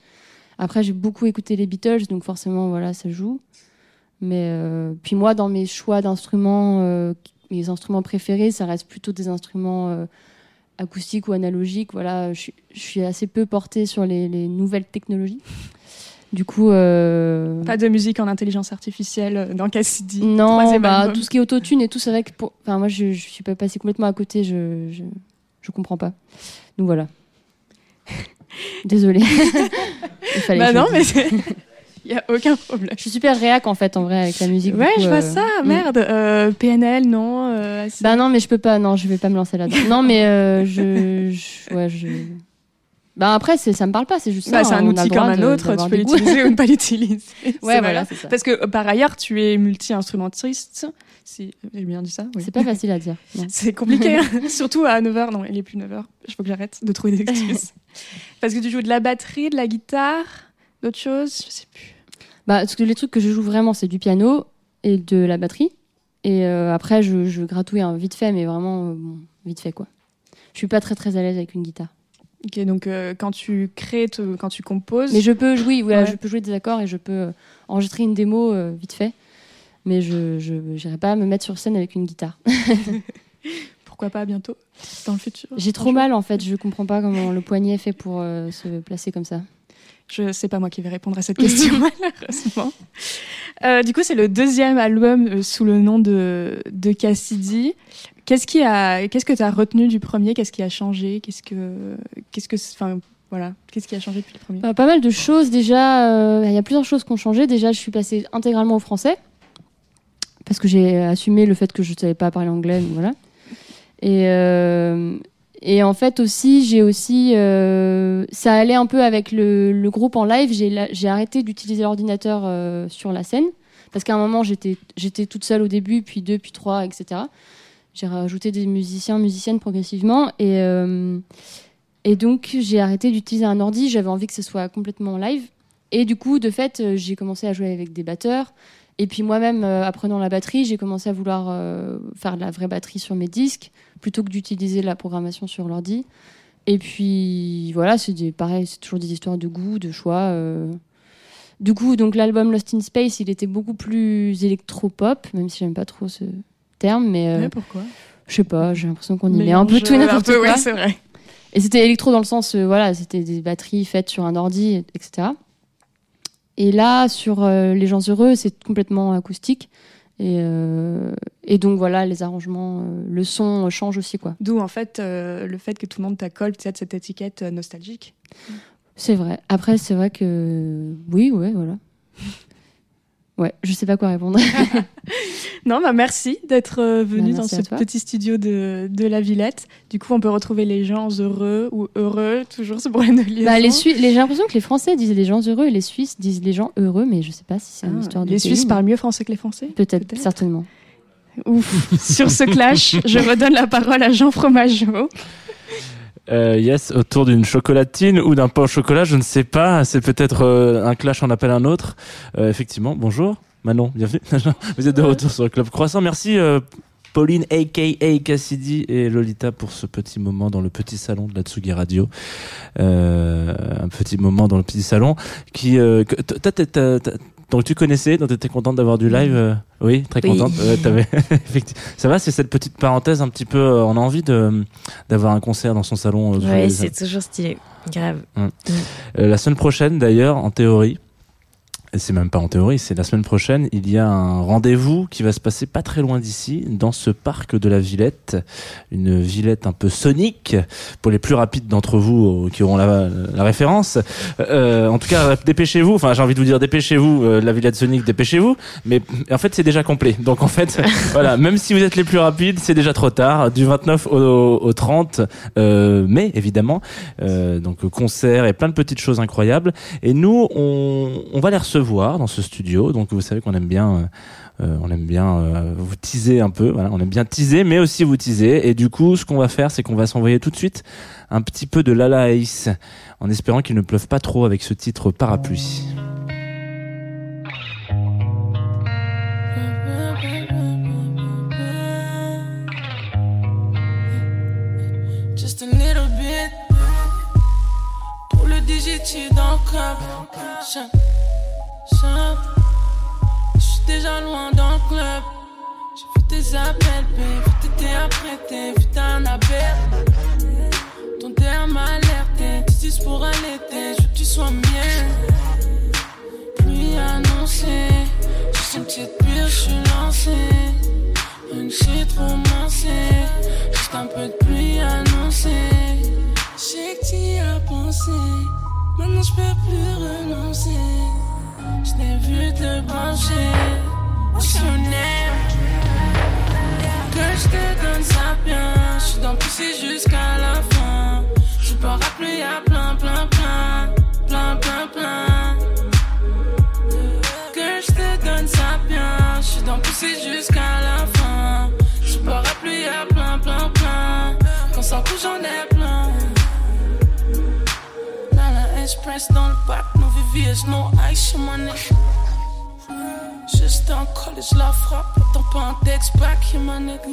Après, j'ai beaucoup écouté les Beatles, donc forcément, voilà, ça joue. Mais euh, puis moi, dans mes choix d'instruments, euh, mes instruments préférés, ça reste plutôt des instruments acoustiques ou analogiques. Voilà, je suis- je suis assez peu portée sur les, les nouvelles technologies. Du coup, euh, Pas de musique en intelligence artificielle euh, dans Cassidy. non, bah, tout ce qui est autotune et tout, c'est vrai que pour... enfin, moi, je, je suis pas passée complètement à côté, je, je, je comprends pas. Donc voilà. Désolée. Il fallait Bah non, mais il y a aucun problème. Je suis super réac en fait, en vrai, avec la musique. Ouais, coup, je vois euh, ça, mm. merde. Euh, PNL, non. euh, Bah non, mais je peux pas, non, je vais pas me lancer là-dedans. non, mais euh, je, je- Ouais, je. Bah après, ça me parle pas, c'est juste Bah, ça. c'est un outil comme un autre, tu peux l'utiliser ou ne pas l'utiliser. Ouais, voilà, ça. Parce que euh, par ailleurs, tu es multi-instrumentiste. Si j'ai bien dit ça, oui. C'est pas facile à dire. C'est compliqué, hein. surtout à 9h. Non, il est plus 9h. Il faut que j'arrête de trouver des excuses. Parce que tu joues de la batterie, de la guitare, d'autres choses, je sais plus. Bah, parce que les trucs que je joue vraiment, c'est du piano et de la batterie. Et euh, après, je, je gratouille un vite fait, mais vraiment euh, bon, vite fait quoi. Je suis pas très très à l'aise avec une guitare. Ok, donc euh, quand tu crées, te- quand tu composes, Mais je peux jouer, voilà, Ouais. je peux jouer des accords et je peux euh, enregistrer une démo euh, vite fait. Mais je je n'irai pas me mettre sur scène avec une guitare. pourquoi pas bientôt, dans le futur J'ai trop mal en fait, je comprends pas comment le poignet est fait pour euh, se placer comme ça. Je sais pas moi qui vais répondre à cette question malheureusement. Euh, du coup, c'est le deuxième album euh, sous le nom de, de Cassidy. Qu'est-ce qui a, qu'est-ce que tu as retenu du premier? Qu'est-ce qui a changé? Qu'est-ce que, qu'est-ce que, enfin voilà, qu'est-ce qui a changé depuis le premier? Bah, pas mal de choses déjà. euh, Il y a plusieurs choses qui ont changé. Déjà, je suis passée intégralement au français parce que j'ai assumé le fait que je ne savais pas parler anglais. voilà. Et, euh, et en fait aussi, j'ai aussi, euh, ça allait un peu avec le, groupe en live. J'ai arrêté d'utiliser l'ordinateur sur la scène Parce qu'à un moment, j'étais j'étais toute seule au début, puis deux, puis trois, etc. J'ai rajouté des musiciens, musiciennes progressivement. Et, euh, et donc, j'ai arrêté d'utiliser un ordi. J'avais envie que ce soit complètement live. Et du coup, de fait, euh, j'ai commencé à jouer avec des batteurs. Et puis moi-même, euh, apprenant la batterie, j'ai commencé à vouloir faire de la vraie batterie sur mes disques plutôt que d'utiliser la programmation sur l'ordi. Et puis voilà, c'est pareil, c'est toujours des histoires de goût, de choix. Du coup, donc l'album Lost in Space, il était beaucoup plus électro-pop, même si j'aime pas trop ce terme, mais euh, Ouais, pourquoi? je sais pas, j'ai l'impression qu'on y met un peu tout et euh, n'importe quoi. ouais, c'est vrai. Et c'était électro dans le sens, euh, voilà, c'était des batteries faites sur un ordi, etc. Et là, sur euh, Les gens heureux, c'est complètement acoustique. Et, euh, et donc voilà, les arrangements, euh, le son change aussi, quoi. D'où en fait euh, le fait que tout le monde t'accole peut-être cette étiquette euh, nostalgique. C'est vrai. Après, c'est vrai que oui, ouais, voilà. Ouais, je sais pas quoi répondre. Non, bah merci d'être euh, venu Bah, dans merci à ce petit studio de, de la Villette. Du coup, on peut retrouver les gens heureux ou heureux, toujours ce problème de liaison. bah, les Sui- les- j'ai l'impression que les Français disent les gens heureux et les Suisses disent les gens heureux, mais je sais pas si c'est une Ah, histoire de les pays, Suisses mais parlent mieux français que les Français Peut-être, peut-être. certainement. Ouf. Sur ce clash, je redonne la parole à Jean Fromageau. Euh, yes, autour d'une chocolatine ou d'un pain au chocolat, je ne sais pas. C'est peut-être euh, un clash en appelle un autre. Euh, effectivement, bonjour. Manon, bienvenue. Vous êtes de retour sur le Club Croissant. Merci euh, Pauline, a.k.a. Cassidy et Lolita pour ce petit moment dans le petit salon de la Tsugi Radio. Un petit moment dans le petit salon qui... t'as- donc tu connaissais, donc tu étais contente d'avoir du live euh, Oui, très Oui. contente. Ouais, effectivement. Ça va, c'est cette petite parenthèse un petit peu... euh, on a envie de d'avoir un concert dans son salon. euh, les- c'est toujours stylé. Grave. euh, la semaine prochaine, d'ailleurs, en théorie, et c'est même pas en théorie, c'est la semaine prochaine, il y a un rendez-vous qui va se passer pas très loin d'ici, dans ce parc de la Villette, une Villette un peu sonique, pour les plus rapides d'entre vous euh, qui auront la, la référence. Euh, en tout cas, dépêchez-vous, enfin j'ai envie de vous dire dépêchez-vous, euh, la Villette sonique, dépêchez-vous, mais en fait c'est déjà complet. Donc en fait, voilà, même si vous êtes les plus rapides, c'est déjà trop tard, du 29 au, au 30 euh, mai, évidemment. Euh, donc concert et plein de petites choses incroyables. Et nous, on, on va les recevoir dans ce studio. Donc vous savez qu'on aime bien, euh, euh, on aime bien euh, vous teaser un peu. Voilà, on aime bien teaser, mais aussi vous teaser. Et du coup, ce qu'on va faire, c'est qu'on va s'envoyer tout de suite un petit peu de Lala Ace, en espérant qu'il ne pleuve pas trop avec ce titre Parapluie. Dans le chum. Je suis déjà loin dans le club. J'ai vu tes appels, babe. T'étais apprêté, vu t'as un appel. Ton terme m'a alerté. Dis pour été, je veux que tu sois mienne. Pluie annoncée. Juste une petite bulle, je suis lancé. Une petite romancée. Juste un peu de pluie annoncée. Je sais que t'y as pensé. Maintenant je peux plus renoncer. Je t'ai vu te brancher. Passionnaire. Que je te donne ça bien. Je suis dans pousser jusqu'à la fin. Tu peux rappeler, y'a plein, plein, plein. Plein, plein, plein. Que je te donne ça bien. Je suis dans pousser jusqu'à la fin. Tu peux rappeler, y'a plein, plein, plein. Quand ça couche, j'en ai plein. Dans la dans le parc, no VVS, no ice sur mon nez. Juste en college, la frappe, attends pas un texte back, yeah, my nigga.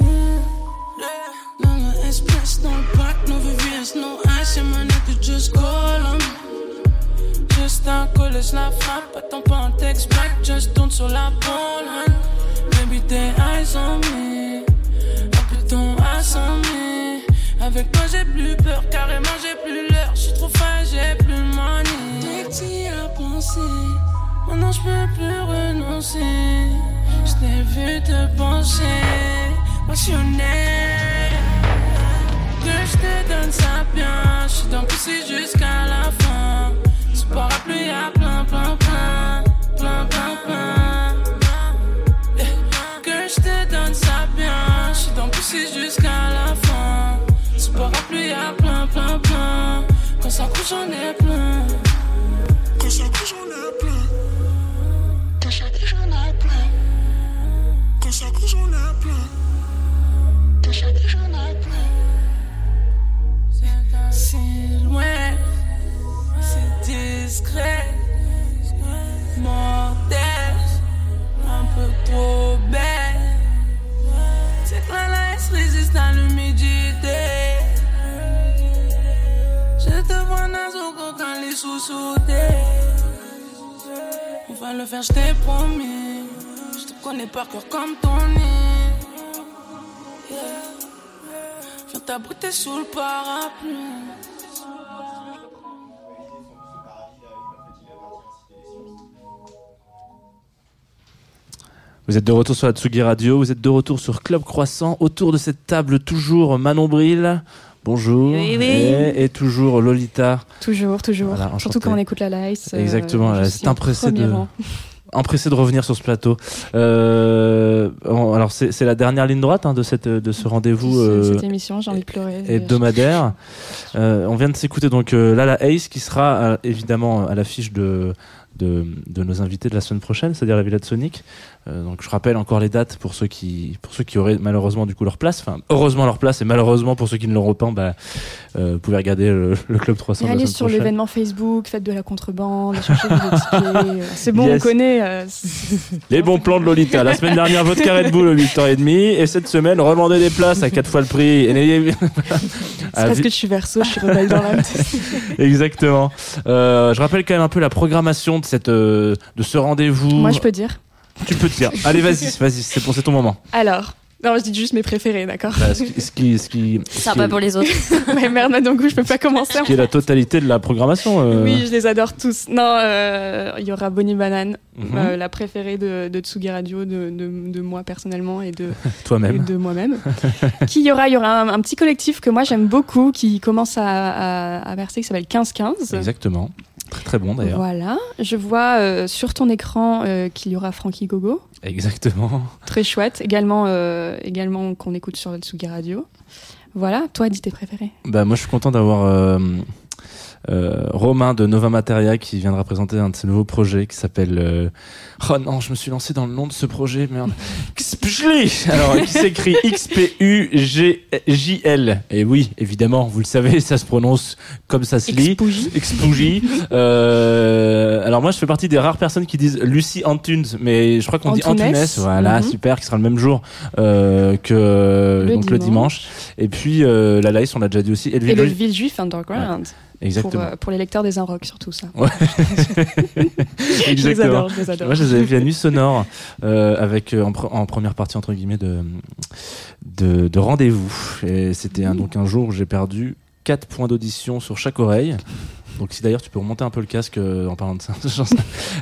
Dans la express le parc, no VVS, no ice, yeah, my nigga, just call 'em. Juste en college, la frappe, attends pas un texte back, just tourne sur la pole. Baby, tes eyes on me, un peu ton ass on me. Avec toi, j'ai plus peur, carrément, j'ai plus l'heure. Je suis trop fan, j'ai plus money. Dès que t'y as pensé, maintenant je peux plus renoncer. Je t'ai vu te pencher, passionné. Que je te donne ça bien, je suis dans pousser jusqu'à la fin. Tu parapluie, y'a plein, plein, plein, plein, plein, plein. Que je te donne ça bien, je suis dans pousser jusqu'à la fin parapluie à plein, plein, plein. Quand ça couche, j'en ai plein. Quand ça couche, j'en ai plein. Quand ça couche, j'en ai plein. Quand ça couche, j'en ai plein. Quand ça couche, j'en ai plein. C'est loin, c'est discret, mortel, un peu trop belle. C'est quoi la résiste à l'humidité? Je te vois un coquin les sous-sauter. On va le faire, je t'ai promis. Je te connais par cœur comme ton. Yeah. Viens t'abriter sous le parapluie. Vous êtes de retour sur la Tsugi Radio, vous êtes de retour sur Club Croissant, autour de cette table toujours Manon Bril. Bonjour. Oui, oui. Et, et toujours Lolita. Toujours, toujours. Voilà. Surtout quand on écoute la live. euh, Exactement, en impressée premier de- rang. Empressé de revenir sur ce plateau. Euh, alors c'est c'est la dernière ligne droite hein, de, cette, de ce rendez-vous Ce- euh, Cette émission, j'ai envie de pleurer. hebdomadaire. Euh, on vient de s'écouter donc euh, Lala Ace qui sera euh, évidemment à l'affiche de, de, de nos invités de la semaine prochaine, c'est-à-dire la Villa de Sonic. Euh, donc je rappelle encore les dates pour ceux qui pour ceux qui auraient malheureusement du coup leur place, enfin heureusement leur place et malheureusement pour ceux qui ne l'auront pas, bah, euh, vous pouvez regarder le, le club 300 Et de la allez sur l'événement Facebook, faites de la contrebande, cherchez des tickets. euh, C'est bon, Yes. on connaît. euh, Les bons plans de Lolita. La semaine dernière, votre carré de boule à 8h30 et cette semaine, remandez des places à 4 fois le prix. Et c'est Ah, parce vi- que je suis verso, je suis rebelle dans l'âme. Exactement. Euh, je rappelle quand même un peu la programmation de cette de ce rendez-vous. Moi, je peux dire. Tu peux te dire. Allez, vas-y, vas-y, c'est pour c'est ton moment. Alors, non, je dis juste mes préférés, d'accord Bah, ce qui, ce qui, ce qui, ce Sympa est, pour les autres. Mais merde, donc je peux pas commencer. ce qui est la totalité de la programmation. euh, Oui, je les adore tous. Non, euh, il y aura Bonnie Banane, mhm. euh, la préférée de, de Tsugi Radio, de, de, de moi personnellement et de, Toi-même. de moi-même. qui y aura Il y aura un, un petit collectif que moi j'aime beaucoup qui commence à, à, à verser, qui s'appelle 15-15. Exactement. Très très bon d'ailleurs. Voilà. Je vois euh, sur ton écran euh, qu'il y aura Frankie Gogo. Exactement. Très chouette. Également, euh, également qu'on écoute sur le Tsugi Radio. Voilà. Toi, dis tes préférés? Bah moi je suis content d'avoir Romain de Nova Materia qui viendra présenter un de ses nouveaux projets qui s'appelle euh... Oh non, je me suis lancé dans le nom de ce projet, merde. Xpjli Alors qui s'écrit X P U G J L. Et oui, évidemment, vous le savez, ça se prononce comme ça se lit. Expougie. Euh, alors moi je fais partie des rares personnes qui disent Lucie Antunes, mais je crois qu'on dit Antunes. Voilà, Mhm. super, qui sera le même jour euh, que Le donc le dimanche. Et puis euh, la Lice, on l'a déjà dit aussi. Et Edwige le Louis- Ville Juif Pour, euh, pour les lecteurs des Inrocks, surtout ça. Je les adore, je les adore. Moi, je les avais vus à Nuit Sonore euh, avec euh, en, pre- en première partie entre guillemets de de, de rendez-vous. Et c'était donc un jour où j'ai perdu 4 points d'audition sur chaque oreille. Donc si d'ailleurs tu peux remonter un peu le casque euh, en parlant de ça.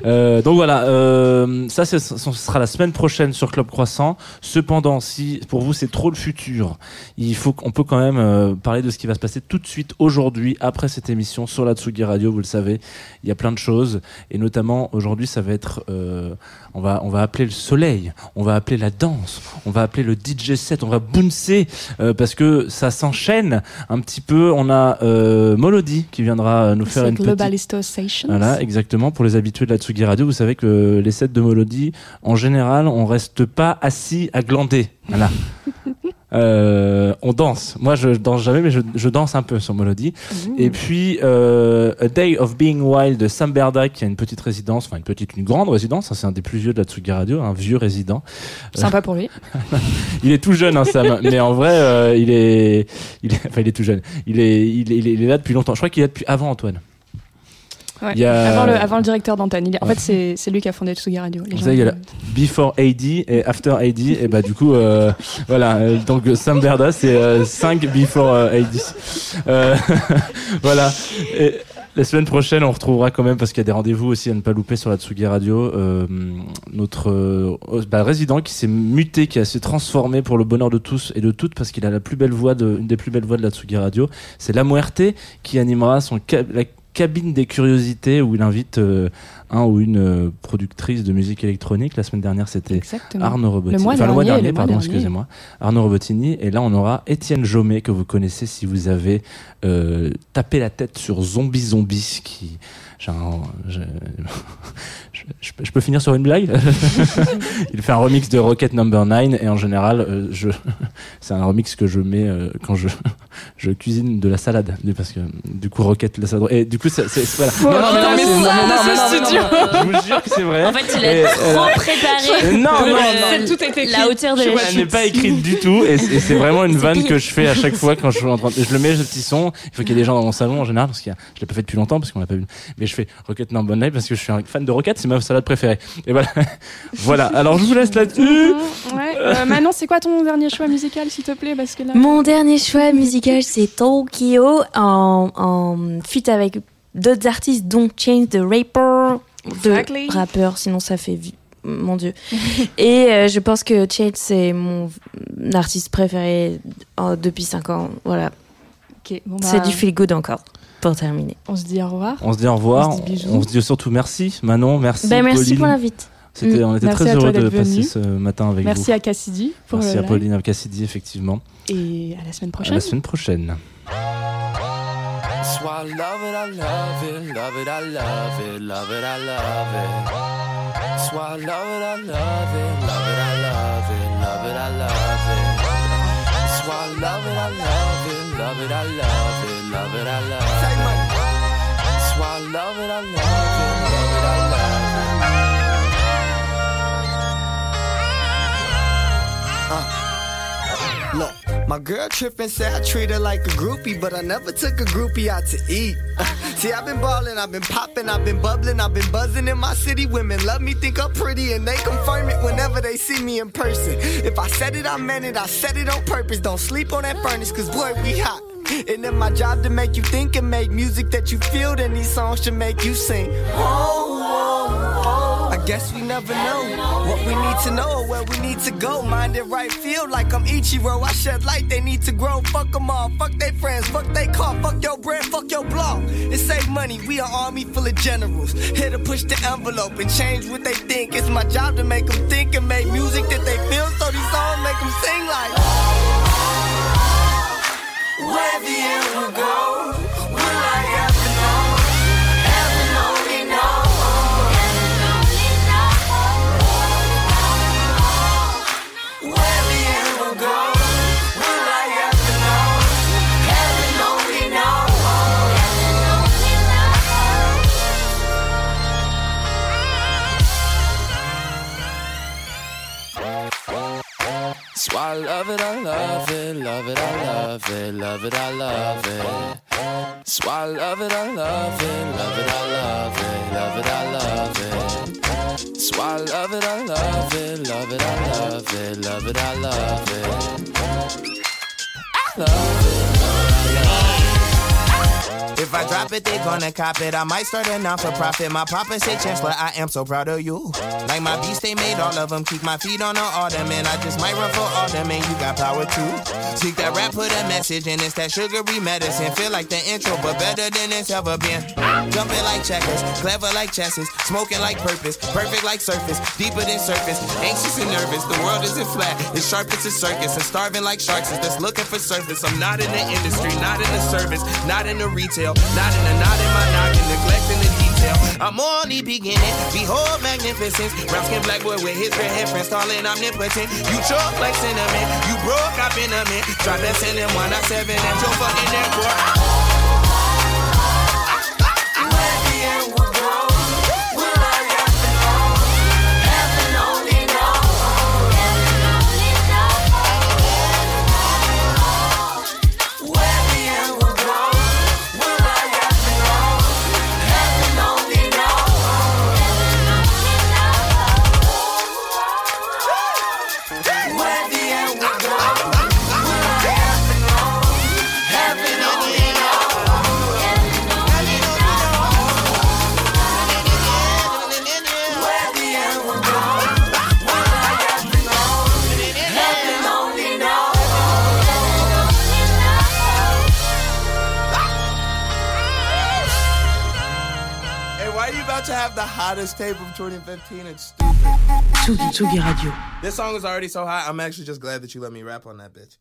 Euh, donc voilà, euh, ça ce sera la semaine prochaine sur Club Croissant. Cependant, si pour vous c'est trop le futur, il faut qu'on peut quand même euh, parler de ce qui va se passer tout de suite aujourd'hui après cette émission sur la Tsugi Radio. Vous le savez, il y a plein de choses et notamment aujourd'hui ça va être, on va on va appeler le soleil, on va appeler la danse, on va appeler le DJ set, on va bouncer parce que ça s'enchaîne un petit peu. On a Molody qui viendra euh, nous faire petite Sessions. voilà, exactement. Pour les habitués de la Tsugi Radio, vous savez que les sets de Molody, en général, on reste pas assis à glander. Voilà. Euh, on danse. Moi, je danse jamais, mais je, je danse un peu sur Molody. Mmh. Et puis, euh, A Day of Being Wild de Sam Berda, qui a une petite résidence, enfin une petite, une grande résidence. hein, c'est un des plus vieux de la Tsugi Radio, un vieux résident. Sympa pour lui. Il est tout jeune, hein, Sam. mais en vrai, euh, il est, il est, enfin, il est tout jeune. Il est, il est, il est- il est là depuis longtemps. Je crois qu'il est là depuis avant Antoine. Ouais. A- avant, le, avant le directeur d'antenne. En Ouais. fait, c'est lui qui a fondé Tsugi Radio. Les Vous gens- savez, il y a Before AD et After AD et bah du coup euh, voilà euh, donc euh, Sam Berda c'est 5 Before euh, AD Euh, voilà et la semaine prochaine on retrouvera quand même parce qu'il y a des rendez-vous aussi à ne pas louper sur la Tsugi Radio euh, notre euh, bah, résident qui s'est muté qui s'est transformé pour le bonheur de tous et de toutes parce qu'il a la plus belle voix de une des plus belles voix de la Tsugi Radio c'est La Muerte qui animera son la cabine des curiosités où il invite euh, un ou une euh, productrice de musique électronique. La semaine dernière, c'était. Arnaud Robotini. Le mois enfin, le mois dernier, dernier, le mois pardon, excusez-moi. Arnaud Robotini. Et là, on aura Étienne Jomet, que vous connaissez si vous avez euh, tapé la tête sur Zombie Zombie, qui. un- je, je, je peux- je peux finir sur une blague? Il fait un remix de Rocket Number 9 et en général, je, c'est un remix que je mets quand je je cuisine de la salade parce que du coup roquette la salade et du coup c'est c'est- voilà. Oh, Non, non, mais non, mais non, ça, mais non, ce mais non, mais non, studio. non, Je vous jure que c'est vrai. En fait, il Et, a euh, trop préparé. non, non, non. Tout est écrit. La hauteur de Je la Elle n'est pas écrite du tout et c'est et vraiment une vanne que je fais à chaque fois quand je suis en train de... Je le mets, ce petit son. Il faut qu'il y ait des gens dans mon salon en général parce a... je l'ai pas fait depuis longtemps parce qu'on l'a pas vu. Mais je fais Rocket Number 9 parce que je suis un fan de Rocket, c'est ma salade préférée. Et voilà. voilà. Alors je vous laisse là-dessus. Ouais. Euh, Manon, c'est quoi ton dernier choix musical, s'il te plaît? Parce que là. Mon dernier choix musical, c'est Tokyo en, en feat avec d'autres artistes, dont Change the Rapper, Exactly. de rappeur, sinon ça fait. Mon dieu. Et euh, je pense que Change, c'est mon artiste préféré euh, depuis 5 ans. Voilà. Bon, bah, C'est du feel good encore, pour terminer. On se dit au revoir. On se dit au revoir. On se dit bisous. On se dit surtout merci Manon, merci. Ben, merci Pauline. pour l'invite. C'était, on était Merci très à heureux de passer venu. ce matin avec Merci vous. à Cassidy pour Merci le à. Pauline Cassidy effectivement. Et à la semaine À prochaine. la semaine prochaine. Why I love it, I love it, love it, I love it, love it, I love it. Why I love it, I love it, love it, I love it, love it, I love it. Why I love it, I love it, love it, I love it, love it, I love it. Why I love it, I love it, my girl trippin' said I treat her like a groupie, but I never took a groupie out to eat. See, I've been ballin', I've been poppin', I've been bubblin', I've been buzzin' in my city. Women love me, think I'm pretty, and they confirm it whenever they see me in person. If I said it, I meant it, I said it on purpose. Don't sleep on that furnace, cause boy, we hot. And then my job to make you think and make music that you feel, then these songs should make you sing. Oh, guess we never know what we need to know or where we need to go. Mind it right, feel like I'm Ichiro. I shed light, they need to grow. Fuck them all, fuck they friends, fuck they car, fuck your brand, fuck your blog. And save money, we an army full of generals. Here to push the envelope and change what they think. It's my job to make them think and make music that they feel. So these songs make them sing like. Where the end will go, I love it, I love it, love it, I love it, love it, I love it. Why I love it, I love it, love it, I love it, love it, I love it. Why I love it, I love it, love it, I love it, love it, I love it. I love it. If I drop it, they gonna cop it. I might start a non for profit. My papa say Chancellor, I am so proud of you. Like my beast, they made all of them. Keep my feet on the ottoman. I just might run for alderman. You got power too. Seek that rap, put a message in. It's that sugary medicine. Feel like the intro, but better than it's ever been. Jumping like checkers, clever like chesses, smoking like purpose, perfect like surface, deeper than surface. Anxious and nervous, the world isn't flat. It's sharp as a circus, and starving like sharks is just looking for surface. I'm not in the industry, not in the service, not in the retail, not in the not in my knocking, neglecting the detail. I'm only beginning. Behold magnificence. Brown skin black boy with his red hair friends, calling omnipotent. You choke like cinnamon, you broke up in a man. Drop that cinnamon one at seven at your fucking airport. Have the hottest tape of 2015? It's stupid. Tsugi, Tsugi Radio. This song is already so hot. I'm actually just glad that you let me rap on that bitch.